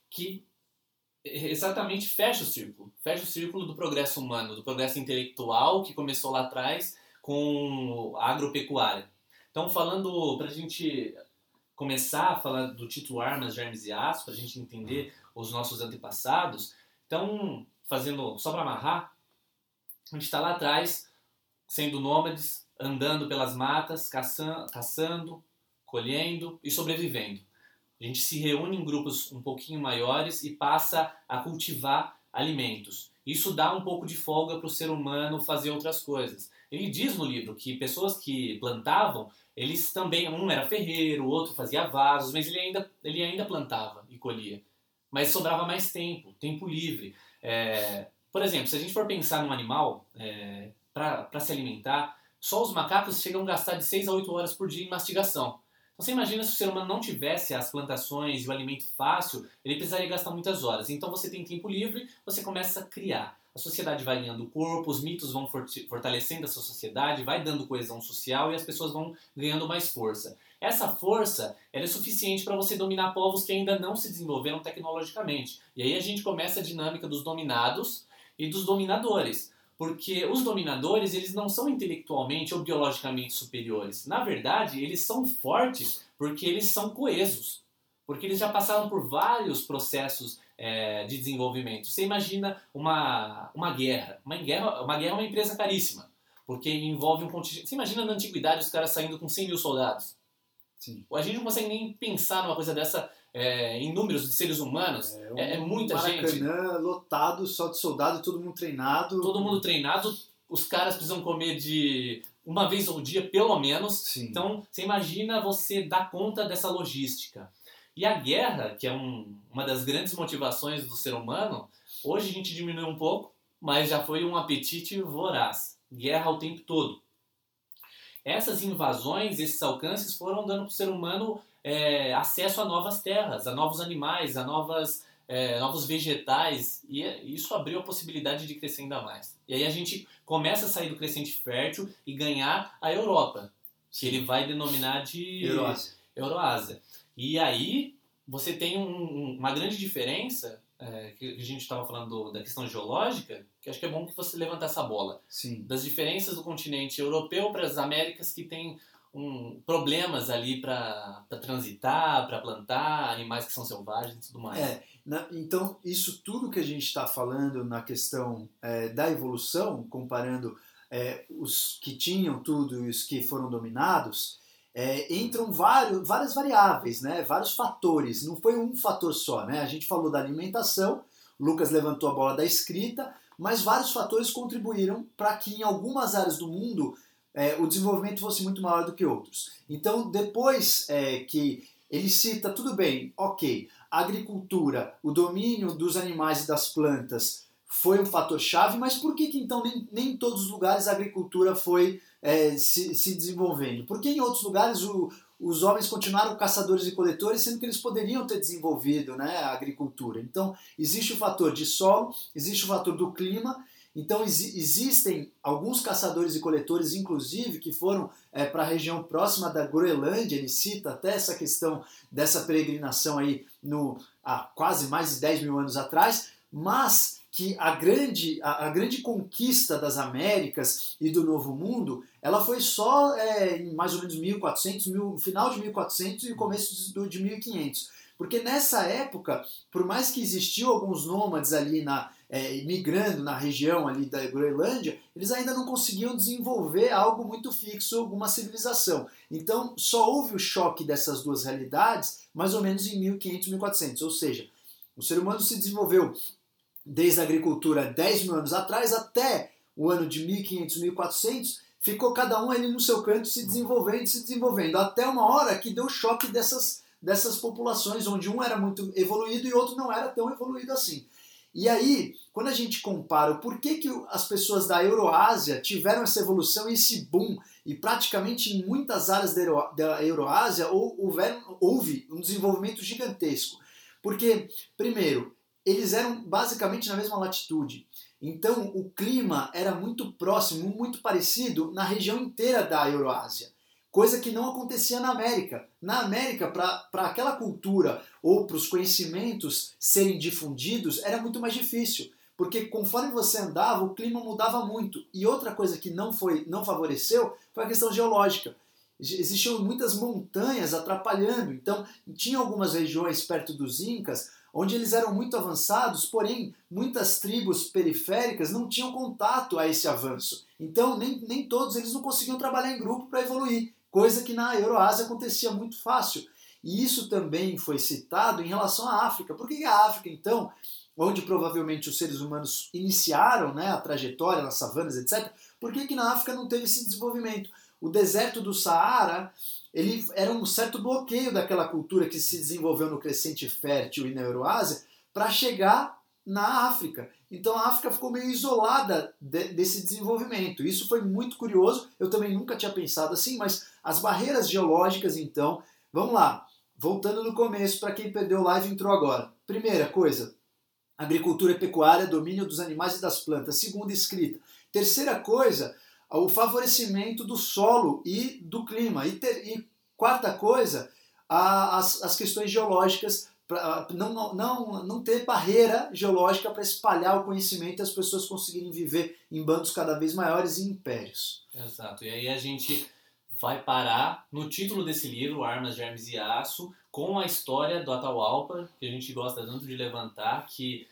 que exatamente fecha o círculo. Fecha o círculo do progresso humano, do progresso intelectual que começou lá atrás com a agropecuária. Então, falando, para a gente começar a falar do título Armas, Germes e Aço, para a gente entender os nossos antepassados, então, fazendo, só para amarrar, a gente está lá atrás, sendo nômades, andando pelas matas, caçando, caçando, colhendo e sobrevivendo. A gente se reúne em grupos um pouquinho maiores e passa a cultivar alimentos. Isso dá um pouco de folga para o ser humano fazer outras coisas. Ele diz no livro que pessoas que plantavam, eles também, um era ferreiro, o outro fazia vasos, mas ele ainda, ele ainda plantava e colhia. Mas sobrava mais tempo, tempo livre. É, por exemplo, se a gente for pensar num animal é, para se alimentar, só os macacos chegam a gastar de 6 a 8 horas por dia em mastigação. Você imagina se o ser humano não tivesse as plantações e o alimento fácil, ele precisaria gastar muitas horas. Então você tem tempo livre, você começa a criar a sociedade vai ganhando corpo, os mitos vão fortalecendo essa sociedade, vai dando coesão social e as pessoas vão ganhando mais força. Essa força é suficiente para você dominar povos que ainda não se desenvolveram tecnologicamente. E aí a gente começa a dinâmica dos dominados e dos dominadores. Porque os dominadores, eles não são intelectualmente ou biologicamente superiores. Na verdade, eles são fortes porque eles são coesos. Porque eles já passaram por vários processos é, de desenvolvimento. Você imagina uma, uma guerra. Uma guerra. Uma guerra é uma empresa caríssima, porque envolve um contingente. Você imagina na antiguidade os caras saindo com 100 mil soldados? Sim. A gente não consegue nem pensar numa coisa dessa é, em números de seres humanos. É, um, é, é muita Maracanã gente. lotado só de soldado, todo mundo treinado. Todo mundo treinado. Os caras precisam comer de uma vez ao dia, pelo menos. Sim. Então, você imagina você dar conta dessa logística. E a guerra, que é um, uma das grandes motivações do ser humano, hoje a gente diminuiu um pouco, mas já foi um apetite voraz. Guerra o tempo todo. Essas invasões, esses alcances foram dando para o ser humano é, acesso a novas terras, a novos animais, a novas, é, novos vegetais, e isso abriu a possibilidade de crescer ainda mais. E aí a gente começa a sair do crescente fértil e ganhar a Europa, que ele vai denominar de Euroásia. Euroásia. E aí você tem um, uma grande diferença, é, que a gente estava falando do, da questão geológica, que acho que é bom que você levanta essa bola. Sim. Das diferenças do continente europeu para as Américas que tem um, problemas ali para transitar, para plantar, animais que são selvagens e tudo mais. É, na, então, isso tudo que a gente está falando na questão é, da evolução, comparando é, os que tinham tudo e os que foram dominados, é, entram vários, várias variáveis, né? vários fatores. Não foi um fator só. Né? A gente falou da alimentação, Lucas levantou a bola da escrita, mas vários fatores contribuíram para que em algumas áreas do mundo é, o desenvolvimento fosse muito maior do que outros. Então, depois é, que ele cita, tudo bem, ok, a agricultura, o domínio dos animais e das plantas foi um fator chave, mas por que, que então nem, nem em todos os lugares a agricultura foi é, se, se desenvolvendo? Porque em outros lugares o, os homens continuaram caçadores e coletores, sendo que eles poderiam ter desenvolvido né, a agricultura. Então, existe o fator de solo, existe o fator do clima, então ex existem alguns caçadores e coletores, inclusive, que foram é, para a região próxima da Groenlândia, ele cita até essa questão dessa peregrinação aí no, há quase mais de 10 mil anos atrás, mas que a grande, a, a, grande conquista das Américas e do Novo Mundo, ela foi só é, em mais ou menos 1400, mil, final de 1400 e começo de, de 1500. Porque nessa época, por mais que existiam alguns nômades ali na, é, migrando na região ali da Groenlândia, eles ainda não conseguiam desenvolver algo muito fixo, alguma civilização. Então, só houve o choque dessas duas realidades mais ou menos em 1500, 1400. Ou seja, o ser humano se desenvolveu desde a agricultura 10 mil anos atrás até o ano de 1500, 1400, ficou cada um ali no seu canto se desenvolvendo, se desenvolvendo, até uma hora que deu choque dessas, dessas populações, onde um era muito evoluído e outro não era tão evoluído assim. E aí, quando a gente compara o porquê que as pessoas da Euroásia tiveram essa evolução e esse boom, e praticamente em muitas áreas da, Euro, da Euroásia houve, houve um desenvolvimento gigantesco. Porque, primeiro, eles eram basicamente na mesma latitude. Então o clima era muito próximo, muito parecido na região inteira da Euroásia. Coisa que não acontecia na América. Na América, para aquela cultura ou para os conhecimentos serem difundidos, era muito mais difícil. Porque conforme você andava, o clima mudava muito. E outra coisa que não, foi, não favoreceu foi a questão geológica existiam muitas montanhas atrapalhando. Então, tinha algumas regiões perto dos Incas onde eles eram muito avançados, porém muitas tribos periféricas não tinham contato a esse avanço. Então nem, nem todos eles não conseguiam trabalhar em grupo para evoluir, coisa que na Euroásia acontecia muito fácil. E isso também foi citado em relação à África. Por que a África, então, onde provavelmente os seres humanos iniciaram né, a trajetória nas savanas, etc., por que, que na África não teve esse desenvolvimento? O deserto do Saara ele era um certo bloqueio daquela cultura que se desenvolveu no crescente fértil e na Euroásia para chegar na África. Então a África ficou meio isolada de, desse desenvolvimento. Isso foi muito curioso, eu também nunca tinha pensado assim, mas as barreiras geológicas, então, vamos lá, voltando no começo, para quem perdeu o live entrou agora. Primeira coisa, agricultura e pecuária, domínio dos animais e das plantas. Segunda, escrita. Terceira coisa, o favorecimento do solo e do clima. E, ter, e quarta coisa, a, as, as questões geológicas, pra, não, não, não ter barreira geológica para espalhar o conhecimento e as pessoas conseguirem viver em bandos cada vez maiores e impérios. Exato. E aí a gente vai parar no título desse livro, Armas, Germes e Aço, com a história do Atahualpa, que a gente gosta tanto de levantar, que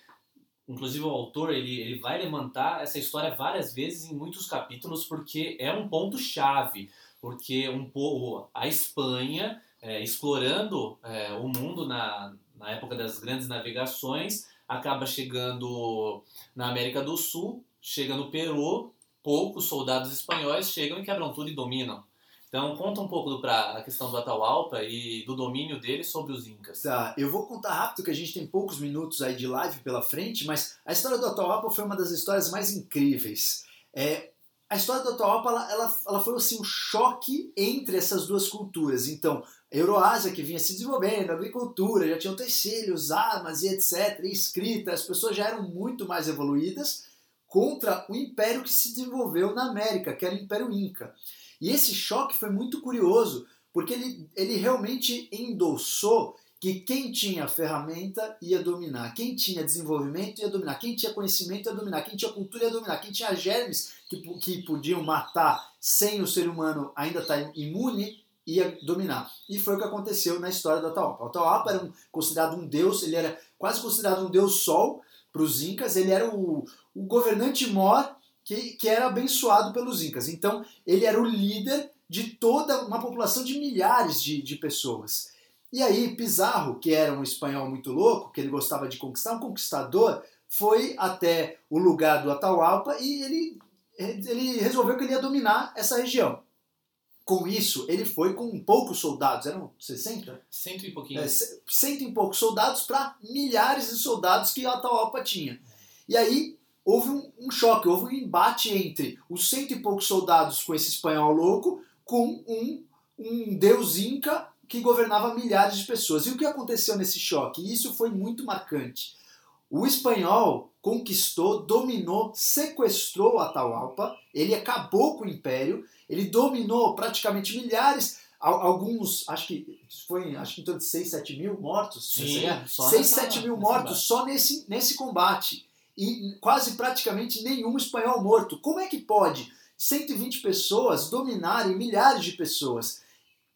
Inclusive o autor ele, ele vai levantar essa história várias vezes em muitos capítulos porque é um ponto chave, porque um pouco a Espanha é, explorando é, o mundo na, na época das grandes navegações acaba chegando na América do Sul, chega no Peru, poucos soldados espanhóis chegam e quebram tudo e dominam. Então conta um pouco para a questão do Atahualpa e do domínio dele sobre os Incas. Tá, eu vou contar rápido que a gente tem poucos minutos aí de live pela frente, mas a história do Atahualpa foi uma das histórias mais incríveis. É, a história do Atahualpa ela, ela, ela foi assim, um choque entre essas duas culturas. Então, a Euroásia que vinha se desenvolvendo, agricultura, já tinham utensílios, armas e etc, e escrita, as pessoas já eram muito mais evoluídas contra o império que se desenvolveu na América, que era o Império Inca. E esse choque foi muito curioso, porque ele, ele realmente endossou que quem tinha ferramenta ia dominar, quem tinha desenvolvimento ia dominar, quem tinha conhecimento ia dominar, quem tinha cultura ia dominar, quem tinha germes que, que podiam matar sem o ser humano ainda estar tá imune ia dominar. E foi o que aconteceu na história do Atahualpa. O Atahualpa era um, considerado um deus, ele era quase considerado um deus sol para os incas, ele era o, o governante mor que, que era abençoado pelos incas. Então, ele era o líder de toda uma população de milhares de, de pessoas. E aí, Pizarro, que era um espanhol muito louco, que ele gostava de conquistar, um conquistador, foi até o lugar do Atahualpa e ele, ele resolveu que ele ia dominar essa região. Com isso, ele foi com poucos soldados, eram 60? Cento e pouquinho. É, cento e poucos soldados para milhares de soldados que Atahualpa tinha. E aí houve um, um, choque, houve um embate entre os cento e poucos soldados com esse espanhol louco com um, um deus inca que governava milhares de pessoas. E o que aconteceu nesse choque? E isso foi muito marcante. O espanhol conquistou, dominou, sequestrou Atahualpa, ele acabou com o império, ele dominou praticamente milhares, alguns, acho que foi acho que em torno de 6, 7 mil mortos. Sim, 6, 7 mil mortos só nesse, nesse combate. E quase praticamente nenhum espanhol morto. Como é que pode 120 pessoas dominarem milhares de pessoas?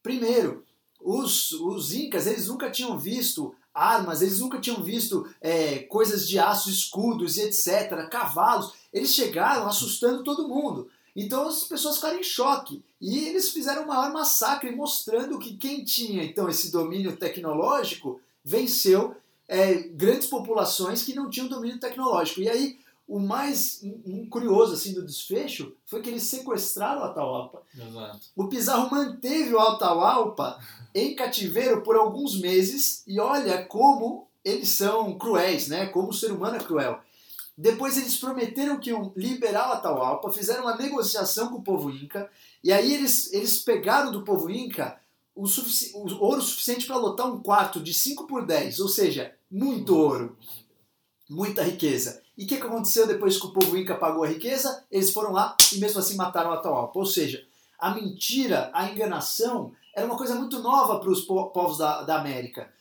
Primeiro, os, os incas eles nunca tinham visto armas, eles nunca tinham visto é, coisas de aço, escudos e etc., cavalos. Eles chegaram assustando todo mundo. Então as pessoas ficaram em choque. E eles fizeram o maior massacre, mostrando que quem tinha então esse domínio tecnológico venceu é, grandes populações que não tinham domínio tecnológico. E aí o mais um, curioso assim do desfecho foi que eles sequestraram o Atahualpa. Exato. O Pizarro manteve o Atahualpa em cativeiro por alguns meses e olha como eles são cruéis, né? Como o ser humano é cruel. Depois eles prometeram que iam liberar Atahualpa, fizeram uma negociação com o povo Inca, e aí eles, eles pegaram do povo Inca o, o ouro suficiente para lotar um quarto de 5 por 10, ou seja, muito ouro, muita riqueza. E o que, que aconteceu depois que o povo Inca pagou a riqueza? Eles foram lá e mesmo assim mataram Atahualpa. Ou seja, a mentira, a enganação era uma coisa muito nova para os povos da, da América.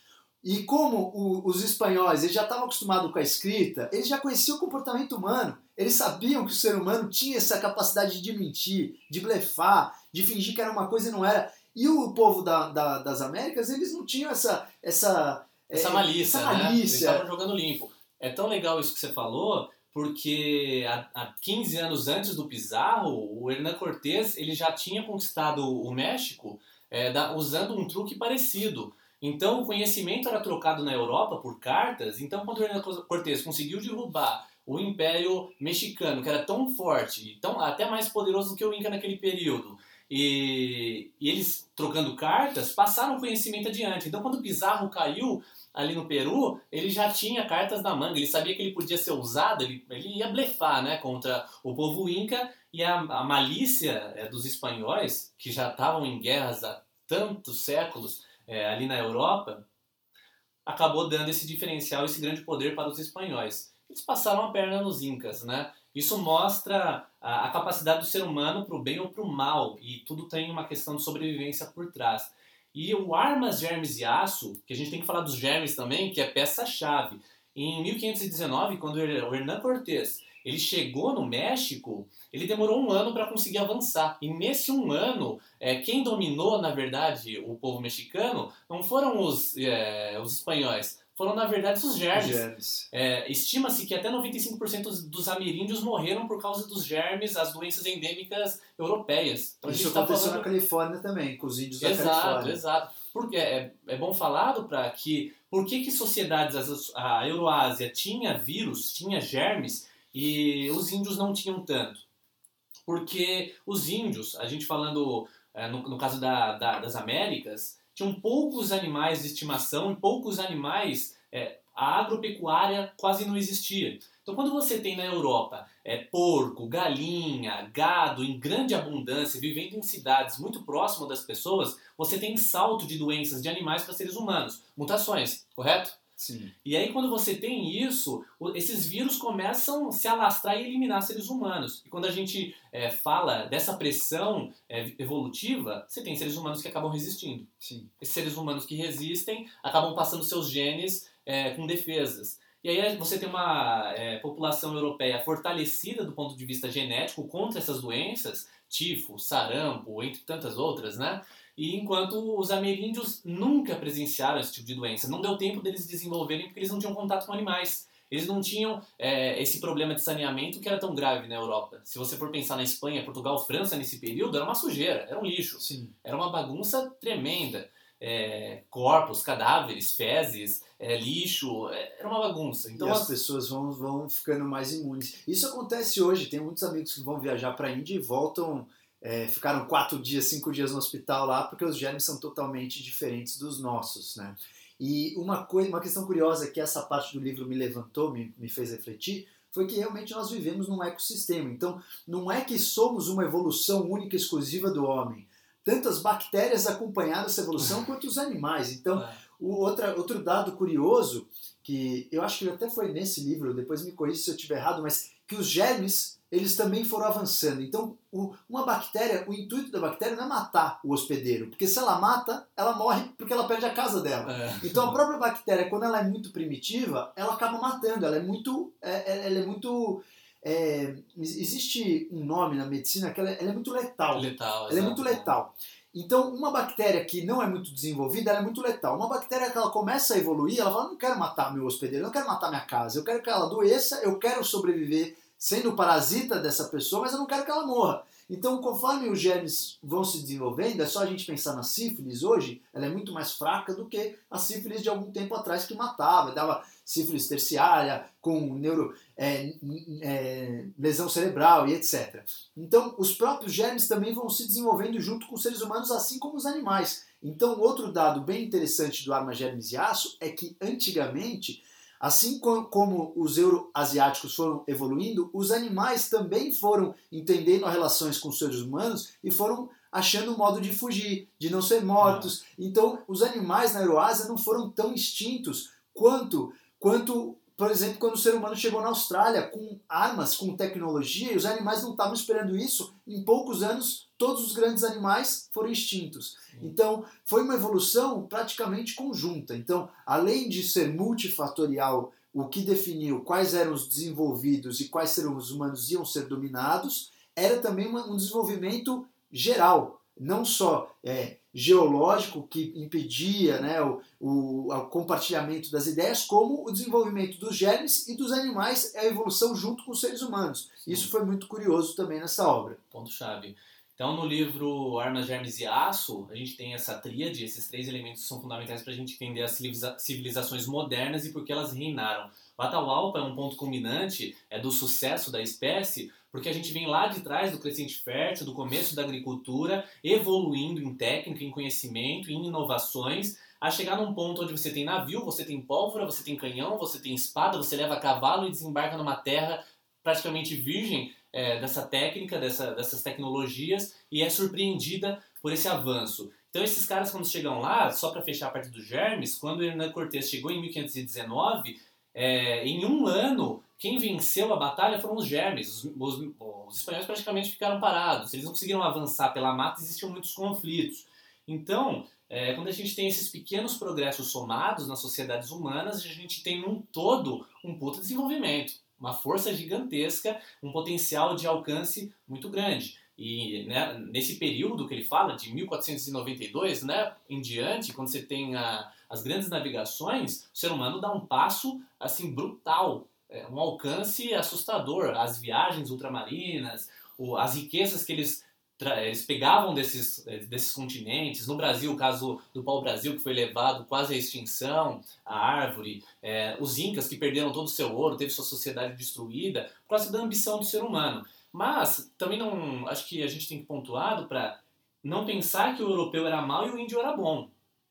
E como o, os espanhóis eles já estavam acostumados com a escrita, eles já conheciam o comportamento humano. Eles sabiam que o ser humano tinha essa capacidade de mentir, de blefar, de fingir que era uma coisa e não era. E o povo da, da, das Américas, eles não tinham essa essa essa malícia, essa malícia. Né? Eles estavam jogando limpo. É tão legal isso que você falou, porque há, há 15 anos antes do Pizarro, o Hernán Cortés ele já tinha conquistado o México é, da, usando um truque parecido. Então o conhecimento era trocado na Europa por cartas. Então quando o Hernán Cortés conseguiu derrubar o Império Mexicano, que era tão forte, tão, até mais poderoso do que o Inca naquele período, e, e eles trocando cartas, passaram o conhecimento adiante. Então quando Pizarro caiu, ali no Peru, ele já tinha cartas na manga, ele sabia que ele podia ser usado, ele, ele ia blefar né, contra o povo inca e a, a malícia é, dos espanhóis, que já estavam em guerras há tantos séculos é, ali na Europa, acabou dando esse diferencial, esse grande poder para os espanhóis. Eles passaram a perna nos incas, né? Isso mostra a, a capacidade do ser humano para o bem ou para o mal, e tudo tem uma questão de sobrevivência por trás. E o Armas, Germes e Aço, que a gente tem que falar dos germes também, que é peça-chave. Em 1519, quando o Hernán Cortés ele chegou no México, ele demorou um ano para conseguir avançar. E nesse um ano, é, quem dominou, na verdade, o povo mexicano não foram os, é, os espanhóis, foram, na verdade, os germes. germes. É, Estima-se que até 95% dos ameríndios morreram por causa dos germes, as doenças endêmicas europeias. Então, Isso tá aconteceu falando... na Califórnia também, com os índios exato, da Califórnia. Exato, exato. Porque é, é bom falado para que por que, que sociedades, a Euroásia tinha vírus, tinha germes e os índios não tinham tanto? Porque os índios, a gente falando é, no, no, caso da, da, das Américas, tinham poucos animais de estimação e poucos animais, é, a agropecuária quase não existia. Então, quando você tem na Europa é, porco, galinha, gado em grande abundância, vivendo em cidades muito próximas das pessoas, você tem salto de doenças de animais para seres humanos, mutações, correto? Sim. E aí, quando você tem isso, esses vírus começam a se alastrar e eliminar seres humanos. E quando a gente é, fala dessa pressão é, evolutiva, você tem seres humanos que acabam resistindo. Sim. Esses seres humanos que resistem acabam passando seus genes é, com defesas. E aí você tem uma é, população europeia fortalecida do ponto de vista genético contra essas doenças, tifo, sarampo, entre tantas outras, né? E enquanto os ameríndios nunca presenciaram esse tipo de doença, não deu tempo deles desenvolverem porque eles não tinham contato com animais. Eles não tinham é, esse problema de saneamento que era tão grave na Europa. Se você for pensar na Espanha, Portugal, França nesse período, era uma sujeira, era um lixo. Sim. Era uma bagunça tremenda. É, corpos, cadáveres, fezes, é, lixo, é, era uma bagunça. Então e as, as pessoas vão, vão ficando mais imunes. Isso acontece hoje. Tem muitos amigos que vão viajar para a Índia e voltam é, ficaram quatro dias, cinco dias no hospital lá, porque os germes são totalmente diferentes dos nossos, né? E uma coisa, uma questão curiosa que essa parte do livro me levantou, me, me fez refletir, foi que realmente nós vivemos num ecossistema. Então, não é que somos uma evolução única e exclusiva do homem. Tanto as bactérias acompanharam essa evolução quanto os animais. Então, é. o outra, outro dado curioso, que eu acho que até foi nesse livro, depois me corrija se eu estiver errado, mas que os germes eles também foram avançando. Então, o, uma bactéria, o intuito da bactéria não é matar o hospedeiro, porque se ela mata, ela morre porque ela perde a casa dela. É. Então, a própria bactéria, quando ela é muito primitiva, ela acaba matando. Ela é muito, é, é ela é muito é, existe um nome na medicina que ela, é, ela é muito letal. Letal. Ela é muito letal. Então, uma bactéria que não é muito desenvolvida, ela é muito letal. Uma bactéria que ela começa a evoluir, ela fala: não quero matar meu hospedeiro, não quero matar minha casa, eu quero que ela adoeça, eu quero sobreviver sendo parasita dessa pessoa, mas eu não quero que ela morra. Então, conforme os germes vão se desenvolvendo, é só a gente pensar na sífilis hoje, ela é muito mais fraca do que a sífilis de algum tempo atrás que matava, dava sífilis terciária, com neuro, é, é, lesão cerebral e etc. Então, os próprios germes também vão se desenvolvendo junto com os seres humanos, assim como os animais. Então, outro dado bem interessante do arma germes e aço é que antigamente Assim como os euroasiáticos foram evoluindo, os animais também foram entendendo as relações com os seres humanos e foram achando um modo de fugir, de não ser mortos. Então, os animais na Euroásia não foram tão extintos quanto, quanto por exemplo, quando o ser humano chegou na Austrália com armas, com tecnologia, e os animais não estavam esperando isso, em poucos anos todos os grandes animais foram extintos. Então, foi uma evolução praticamente conjunta. Então, além de ser multifatorial, o que definiu quais eram os desenvolvidos e quais seres humanos iam ser dominados, era também um desenvolvimento geral, não só é, geológico que impedia né, o, o, o, compartilhamento das ideias, como o desenvolvimento dos germes e dos animais, a evolução junto com os seres humanos. Isso foi muito curioso também nessa obra. Ponto-chave. Então, no livro Armas, Germes e Aço, a gente tem essa tríade, esses três elementos são fundamentais para a gente entender as civilizações modernas e por que elas reinaram. O Atahualpa é um ponto culminante é do sucesso da espécie, porque a gente vem lá de trás do crescente fértil, do começo da agricultura, evoluindo em técnica, em conhecimento, em inovações, a chegar num ponto onde você tem navio, você tem pólvora, você tem canhão, você tem espada, você leva cavalo e desembarca numa terra praticamente virgem é, dessa técnica, dessa, dessas tecnologias e é surpreendida por esse avanço. Então esses caras quando chegam lá, só para fechar a parte dos germes, quando Hernan Cortés chegou em 1519, é, em um ano quem venceu a batalha foram os germes. Os, os, os, espanhóis praticamente ficaram parados. Eles não conseguiram avançar pela mata, existiam muitos conflitos. Então, é, quando a gente tem esses pequenos progressos somados nas sociedades humanas, a gente tem num todo um puto desenvolvimento uma força gigantesca, um potencial de alcance muito grande. E né, nesse período que ele fala, de 1492 né, em diante, quando você tem a, as grandes navegações, o ser humano dá um passo assim brutal, um alcance assustador. As viagens ultramarinas, as riquezas que eles eles pegavam desses, eh, desses continentes. No Brasil, o caso do pau-brasil, que foi levado quase à extinção, a árvore, é, os incas que perderam todo o seu ouro, teve sua sociedade destruída, por causa da ambição do ser humano. Mas também não. Acho que a gente tem que pontuar para não pensar que o europeu era mal e o índio era bom.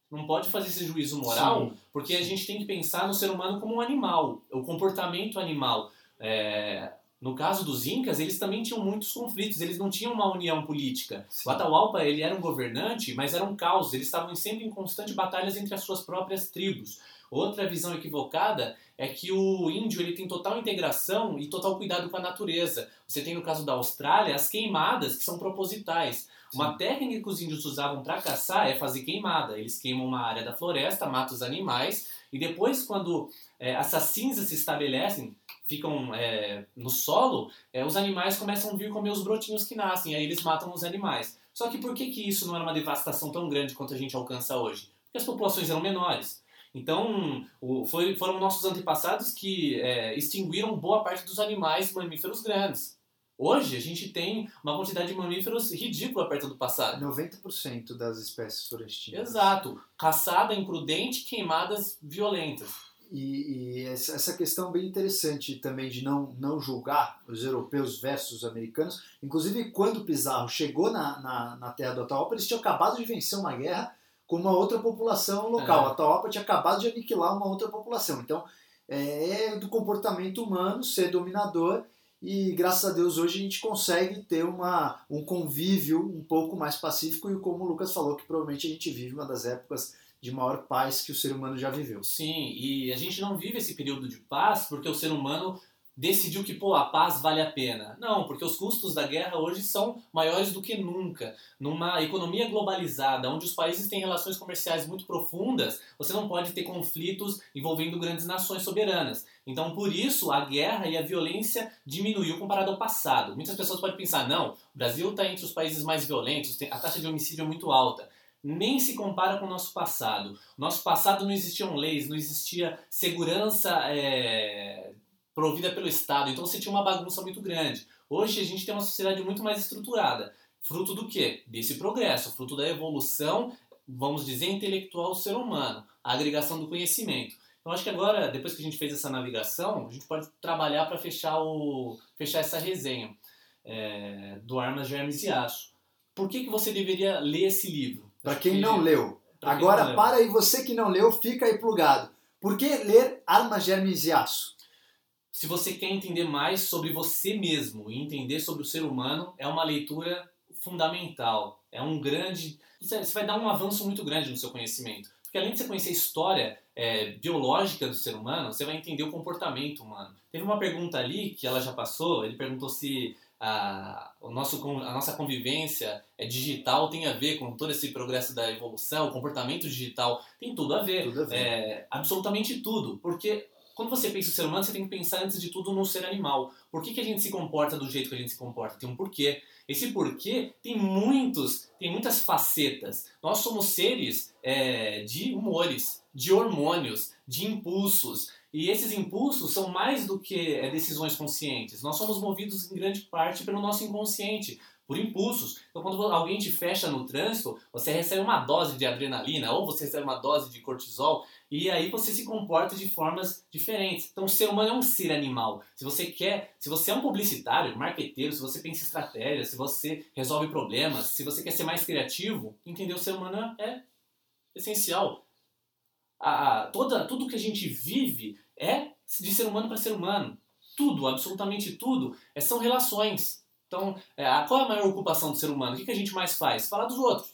Não pode fazer esse juízo moral, Sim. porque a gente tem que pensar no ser humano como um animal, o comportamento animal. É, no caso dos incas, eles também tinham muitos conflitos, eles não tinham uma união política. Sim. O Atahualpa, ele era um governante, mas era um caos, eles estavam sempre em constante batalhas entre as suas próprias tribos. Outra visão equivocada é que o índio ele tem total integração e total cuidado com a natureza. Você tem no caso da Austrália as queimadas que são propositais. Uma técnica que os índios usavam para caçar é fazer queimada. Eles queimam uma área da floresta, matam os animais e depois quando é, essas cinzas se estabelecem, ficam é, no solo, é, os animais começam a vir comer os brotinhos que nascem, aí eles matam os animais. Só que por que, que isso não era uma devastação tão grande quanto a gente alcança hoje? Porque as populações eram menores. Então, o, foi, foram nossos antepassados que é, extinguiram boa parte dos animais mamíferos grandes. Hoje, a gente tem uma quantidade de mamíferos ridícula perto do passado. 90% das espécies foram extintas. Exato. Caçada imprudente, queimadas violentas. E, e essa questão bem interessante também de não, não julgar os europeus versus os americanos. Inclusive, quando Pizarro chegou na, na, na terra do Atahualpa, eles tinham acabado de vencer uma guerra com uma outra população local. É. Atahualpa tinha acabado de aniquilar uma outra população. Então, é do comportamento humano ser dominador e graças a Deus hoje a gente consegue ter uma, um convívio um pouco mais pacífico e como o Lucas falou, que provavelmente a gente vive uma das épocas de maior paz que o ser humano já viveu. Sim, e a gente não vive esse período de paz porque o ser humano decidiu que pô, a paz vale a pena. Não, porque os custos da guerra hoje são maiores do que nunca. Numa economia globalizada, onde os países têm relações comerciais muito profundas, você não pode ter conflitos envolvendo grandes nações soberanas. Então, por isso, a guerra e a violência diminuiu comparado ao passado. Muitas pessoas podem pensar, não, o Brasil está entre os países mais violentos, a taxa de homicídio é muito alta. Nem se compara com o nosso passado. No nosso passado não existiam leis, não existia segurança é, provida pelo Estado, então você tinha uma bagunça muito grande. Hoje a gente tem uma sociedade muito mais estruturada. Fruto do quê? Desse progresso, fruto da evolução, vamos dizer, intelectual do ser humano, a agregação do conhecimento. Então acho que agora, depois que a gente fez essa navegação, a gente pode trabalhar para fechar, o, fechar essa resenha é, do Armas, Germes e Aço. Por que, que você deveria ler esse livro? Para quem que- não leu, pra agora não leu. para aí, você que não leu, fica aí plugado. Por que ler Armas, Germes e Aço? Se você quer entender mais sobre você mesmo e entender sobre o ser humano, é uma leitura fundamental. É um grande. Você vai dar um avanço muito grande no seu conhecimento. Porque além de você conhecer a história é, biológica do ser humano, você vai entender o comportamento humano. Teve uma pergunta ali que ela já passou, ele perguntou se a, o nosso, a nossa convivência é digital tem a ver com todo esse progresso da evolução, o comportamento digital tem tudo a ver. Tudo a ver. É, absolutamente tudo. Porque quando você pensa o ser humano, você tem que pensar antes de tudo no ser animal. Por que, que a gente se comporta do jeito que a gente se comporta? Tem um porquê. Esse porquê tem muitos, tem muitas facetas. Nós somos seres é, de humores, de hormônios, de impulsos. E esses impulsos são mais do que é, decisões conscientes. Nós somos movidos em grande parte pelo nosso inconsciente, por impulsos. Então, quando alguém te fecha no trânsito, você recebe uma dose de adrenalina ou você recebe uma dose de cortisol e aí você se comporta de formas diferentes. Então, o ser humano é um ser animal. Se você quer, se você é um publicitário, marqueteiro, se você pensa em estratégia, se você resolve problemas, se você quer ser mais criativo, entender o ser humano é essencial. A, a- toda, tudo que a gente vive é de ser humano para ser humano. Tudo, absolutamente tudo, é, são relações. Então, é, qual é a maior ocupação do ser humano? O que, que a gente mais faz? Falar dos outros.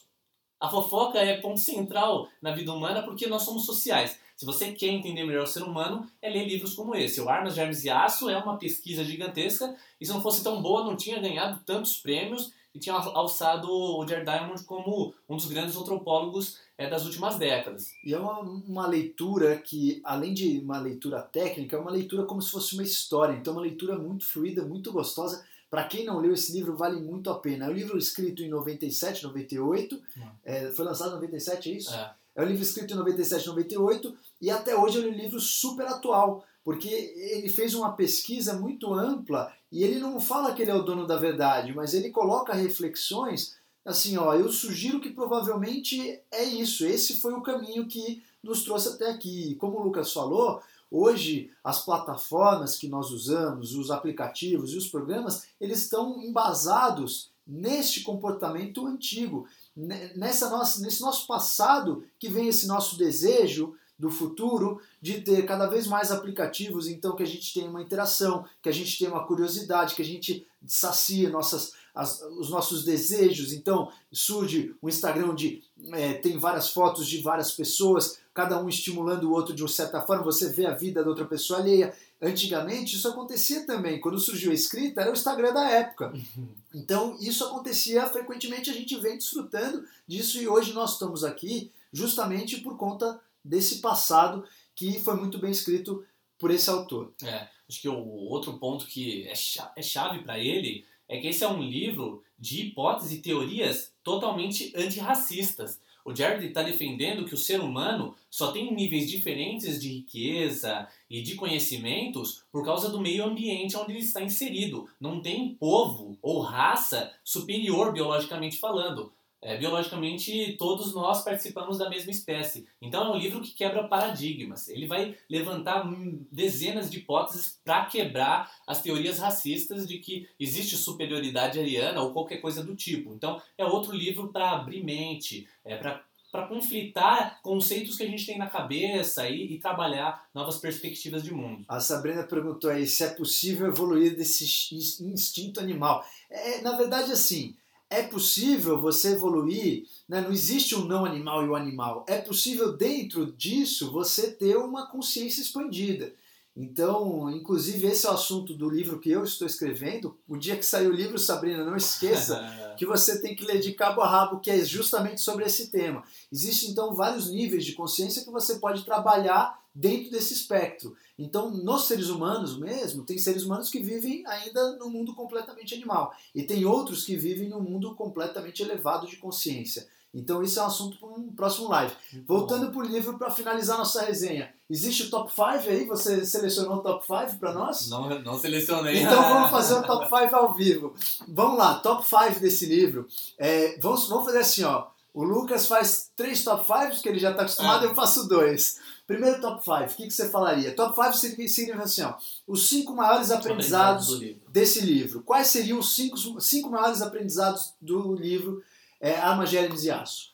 A fofoca é ponto central na vida humana porque nós somos sociais. Se você quer entender melhor o ser humano, é ler livros como esse. O Armas, Germes e Aço é uma pesquisa gigantesca e se não fosse tão boa, não tinha ganhado tantos prêmios e tinha alçado o Jared Diamond como um dos grandes antropólogos é, das últimas décadas. E é uma, uma leitura que, além de uma leitura técnica, é uma leitura como se fosse uma história. Então, é uma leitura muito fluida, muito gostosa. Para quem não leu esse livro, vale muito a pena. É um livro escrito em 97, 98. É, foi lançado em 97, é isso? É. É um livro escrito em 97, 98 e até hoje é um livro super atual, porque ele fez uma pesquisa muito ampla e ele não fala que ele é o dono da verdade, mas ele coloca reflexões assim, ó, eu sugiro que provavelmente é isso, esse foi o caminho que nos trouxe até aqui. E como o Lucas falou, hoje as plataformas que nós usamos, os aplicativos e os programas, eles estão embasados neste comportamento antigo. nessa nossa, nesse nosso passado que vem esse nosso desejo do futuro de ter cada vez mais aplicativos, então que a gente tenha uma interação, que a gente tenha uma curiosidade, que a gente sacia nossas, as, os nossos desejos. Então surge o Instagram de é, tem várias fotos de várias pessoas, cada um estimulando o outro de uma certa forma, você vê a vida da outra pessoa alheia. Antigamente isso acontecia também. Quando surgiu a escrita, era o Instagram da época. Uhum. Então isso acontecia frequentemente, a gente vem desfrutando disso e hoje nós estamos aqui justamente por conta desse passado que foi muito bem escrito por esse autor. É, acho que o outro ponto que é, é chave para ele é que esse é um livro de hipóteses e teorias totalmente antirracistas. O Jared está defendendo que o ser humano só tem níveis diferentes de riqueza e de conhecimentos por causa do meio ambiente onde ele está inserido. Não tem povo ou raça superior biologicamente falando. É, biologicamente, todos nós participamos da mesma espécie. Então, é um livro que quebra paradigmas. Ele vai levantar dezenas de hipóteses para quebrar as teorias racistas de que existe superioridade ariana ou qualquer coisa do tipo. Então, é outro livro para abrir mente, é para para conflitar conceitos que a gente tem na cabeça e, e, trabalhar novas perspectivas de mundo. A Sabrina perguntou aí se é possível evoluir desse instinto animal. É, na verdade, assim, é possível você evoluir, né? não existe um não animal e o animal. É possível dentro disso você ter uma consciência expandida. Então, inclusive, esse é o assunto do livro que eu estou escrevendo. O dia que sair o livro, Sabrina, não esqueça que você tem que ler de cabo a rabo, que é justamente sobre esse tema. Existem, então, vários níveis de consciência que você pode trabalhar dentro desse espectro. Então, nos seres humanos mesmo, tem seres humanos que vivem ainda no mundo completamente animal. E tem outros que vivem num mundo completamente elevado de consciência. Então, isso é um assunto para um próximo live. Voltando para o livro, para finalizar nossa resenha. Existe o top 5 aí? Você selecionou o top 5 para nós? Não, não selecionei. Então vamos fazer o top 5 ao vivo. Vamos lá, top 5 desse livro. É, vamos, vamos fazer assim, ó. O Lucas faz três top 5, que ele já está acostumado, é. eu faço dois. Primeiro top 5, o que, que você falaria? Top 5 significa assim, ó, os cinco maiores aprendizados livro. desse livro. Quais seriam os cinco, cinco maiores aprendizados do livro é, Arma, Gêmeos e Aço?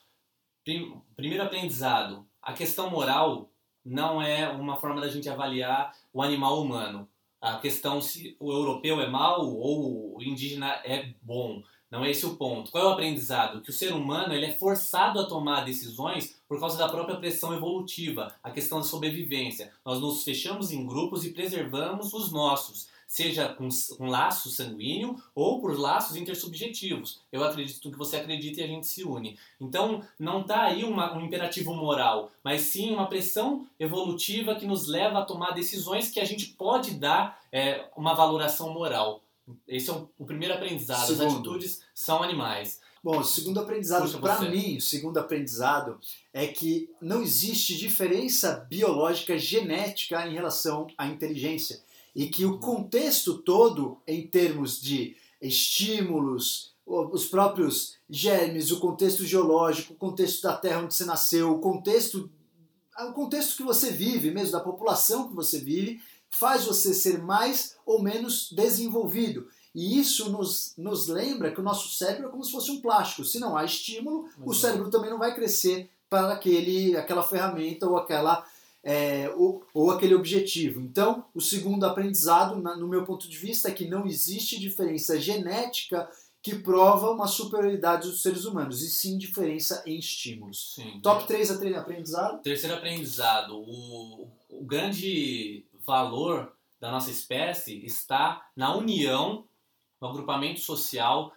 Primeiro aprendizado, a questão moral não é uma forma da gente avaliar o animal humano. A questão se o europeu é mau ou o indígena é bom. Não é esse o ponto. Qual é o aprendizado? Que o ser humano ele é forçado a tomar decisões por causa da própria pressão evolutiva, a questão da sobrevivência. Nós nos fechamos em grupos e preservamos os nossos, seja com, com laço sanguíneo ou por laços intersubjetivos. Eu acredito que você acredita e a gente se une. Então, não está aí uma, um imperativo moral, mas sim uma pressão evolutiva que nos leva a tomar decisões que a gente pode dar é, uma valoração moral. Esse é o, o primeiro aprendizado. Segundo. As atitudes são animais. Bom, o segundo aprendizado, para mim, o segundo aprendizado é que não existe diferença biológica genética em relação à inteligência. E que o contexto todo, em termos de estímulos, os próprios germes, o contexto geológico, o contexto da terra onde você nasceu, o contexto, o contexto que você vive, mesmo da população que você vive, faz você ser mais ou menos desenvolvido. E isso nos, nos lembra que o nosso cérebro é como se fosse um plástico. Se não há estímulo, o cérebro também não vai crescer para aquele, aquela ferramenta ou aquela é, ou, ou, aquele objetivo. Então, o segundo aprendizado, na, no meu ponto de vista, é que não existe diferença genética que prova uma superioridade dos seres humanos, e sim diferença em estímulos. Sim, Top 3 aprendizado? Terceiro aprendizado. O, o grande valor da nossa espécie está na união, no agrupamento social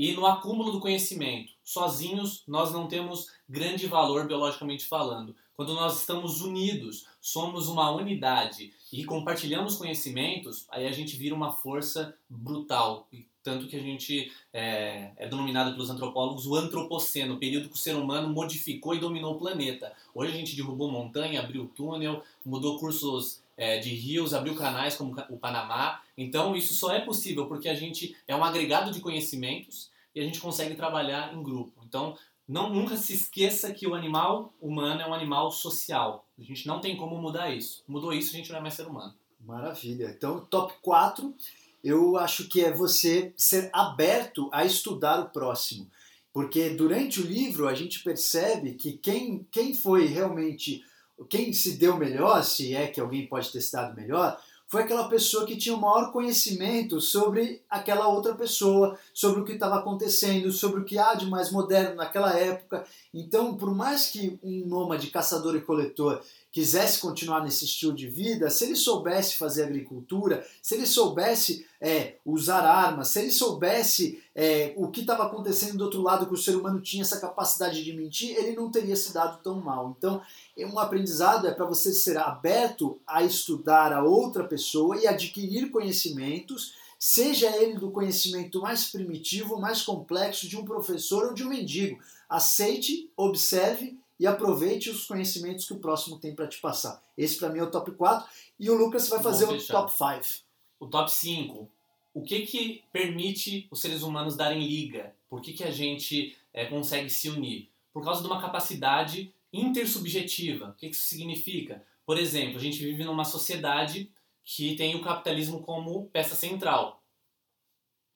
e no acúmulo do conhecimento. Sozinhos, nós não temos grande valor biologicamente falando. Quando nós estamos unidos, somos uma unidade e compartilhamos conhecimentos, aí a gente vira uma força brutal. Tanto que a gente é, é denominado pelos antropólogos o antropoceno, o período que o ser humano modificou e dominou o planeta. Hoje a gente derrubou montanha, abriu túnel, mudou cursos é, de rios, abriu canais como o Panamá. Então isso só é possível porque a gente é um agregado de conhecimentos e a gente consegue trabalhar em grupo. Então não nunca se esqueça que o animal humano é um animal social. A gente não tem como mudar isso. Mudou isso, a gente não é mais ser humano. Maravilha. Então, top 4, eu acho que é você ser aberto a estudar o próximo. Porque durante o livro a gente percebe que quem, quem foi realmente, quem se deu melhor, se é que alguém pode ter se dado melhor, foi aquela pessoa que tinha o maior conhecimento sobre aquela outra pessoa, sobre o que estava acontecendo, sobre o que há de mais moderno naquela época. Então, por mais que um nômade caçador e coletor quisesse continuar nesse estilo de vida, se ele soubesse fazer agricultura, se ele soubesse é, usar armas, se ele soubesse é, o que estava acontecendo do outro lado, que o ser humano tinha essa capacidade de mentir, ele não teria se dado tão mal. Então, um aprendizado é para você ser aberto a estudar a outra pessoa e adquirir conhecimentos, seja ele do conhecimento mais primitivo, mais complexo de um professor ou de um mendigo. Aceite, observe e aproveite os conhecimentos que o próximo tem para te passar. Esse para mim é o top 4 e o Lucas vai fazer o top 5. O top 5. O que que permite os seres humanos darem liga? Por que, que a gente é, consegue se unir? Por causa de uma capacidade intersubjetiva. O que, que isso significa? Por exemplo, a gente vive numa sociedade que tem o capitalismo como peça central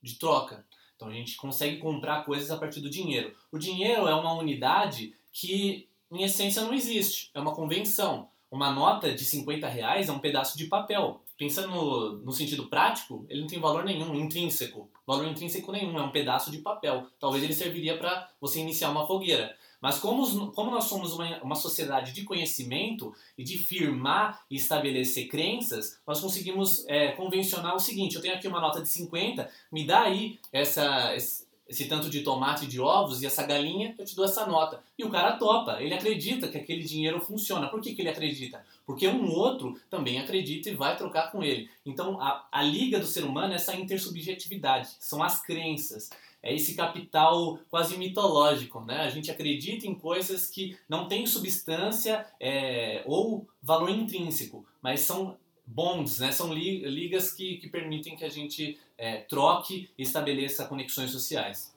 de troca. Então a gente consegue comprar coisas a partir do dinheiro. O dinheiro é uma unidade que em essência não existe. É uma convenção. Uma nota de 50 reais é um pedaço de papel. Pensando no, no sentido prático, ele não tem valor nenhum, intrínseco. Valor intrínseco nenhum, é um pedaço de papel. Talvez ele serviria para você iniciar uma fogueira. Mas como, como nós somos uma, uma sociedade de conhecimento e de firmar e estabelecer crenças, nós conseguimos é, convencionar o seguinte: eu tenho aqui uma nota de 50, me dá aí essa, tanto de tomate de ovos e essa galinha, eu te dou essa nota. E o cara topa, ele acredita que aquele dinheiro funciona. Por que, que ele acredita? Porque um outro também acredita e vai trocar com ele. Então a, a liga do ser humano é essa intersubjetividade, são as crenças. É esse capital quase mitológico, né? A gente acredita em coisas que não têm substância é, ou valor intrínseco, mas são bonds, né? São ligas que, que permitem que a gente é, troque e estabeleça conexões sociais.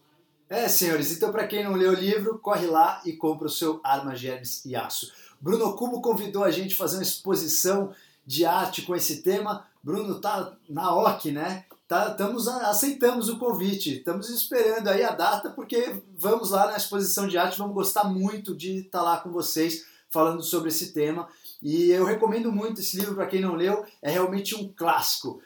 É, senhores, então para quem não leu o livro, corre lá e compra o seu Armas, Germes e Aço. Bruno Cubo convidou a gente a fazer uma exposição de arte com esse tema. Bruno tá na OC, né? Tá, estamos, aceitamos o convite, estamos esperando aí a data, porque vamos lá na exposição de arte, vamos gostar muito de estar tá lá com vocês falando sobre esse tema. E eu recomendo muito esse livro para quem não leu, é realmente um clássico.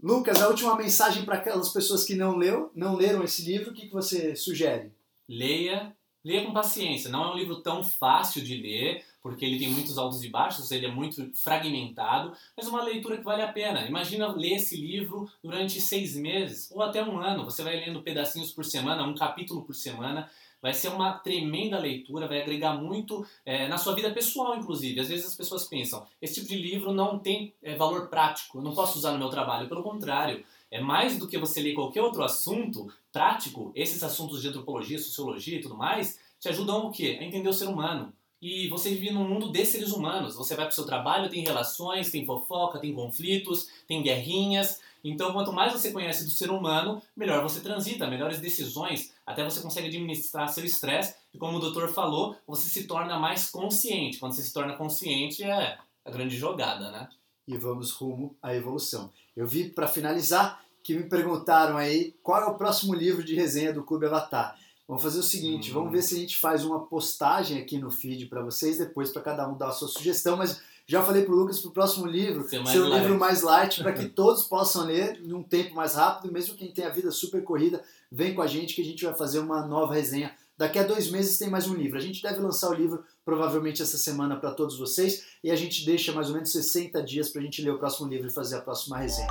Lucas, a última mensagem para aquelas pessoas que não leu, não leram esse livro, o que, que você sugere? Leia, leia com paciência. Não é um livro tão fácil de ler, porque ele tem muitos altos e baixos, ele é muito fragmentado, mas é uma leitura que vale a pena. Imagina ler esse livro durante seis meses ou até um ano. Você vai lendo pedacinhos por semana, um capítulo por semana. Vai ser uma tremenda leitura, vai agregar muito é, na sua vida pessoal, inclusive. Às vezes as pessoas pensam, esse tipo de livro não tem é, valor prático, eu não posso usar no meu trabalho. Pelo contrário, é mais do que você ler qualquer outro assunto prático, esses assuntos de antropologia, sociologia e tudo mais, te ajudam o quê? A entender o ser humano. E você vive num mundo de seres humanos. Você vai para o seu trabalho, tem relações, tem fofoca, tem conflitos, tem guerrinhas. Então, quanto mais você conhece do ser humano, melhor você transita, melhores decisões, até você consegue administrar seu estresse. E como o doutor falou, você se torna mais consciente. Quando você se torna consciente, é a grande jogada, né? E vamos rumo à evolução. Eu vi, para finalizar, que me perguntaram aí qual é o próximo livro de resenha do Clube Avatar. Vamos fazer o seguinte, hum. vamos ver se a gente faz uma postagem aqui no feed para vocês, depois para cada um dar a sua sugestão, mas já falei pro Lucas pro próximo livro, ser, ser o livro mais light, para que todos possam ler num tempo mais rápido, mesmo quem tem a vida super corrida, vem com a gente que a gente vai fazer uma nova resenha. Daqui a dois meses tem mais um livro. A gente deve lançar o livro provavelmente essa semana para todos vocês e a gente deixa mais ou menos 60 dias para a gente ler o próximo livro e fazer a próxima resenha.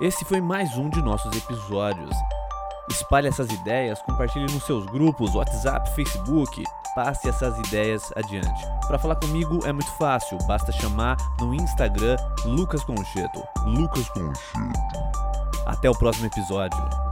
Esse foi mais um de nossos episódios. Espalhe essas ideias, compartilhe nos seus grupos, WhatsApp, Facebook. Passe essas ideias adiante. Para falar comigo é muito fácil, basta chamar no Instagram Lucas Concheto. Lucas Concheto. Até o próximo episódio.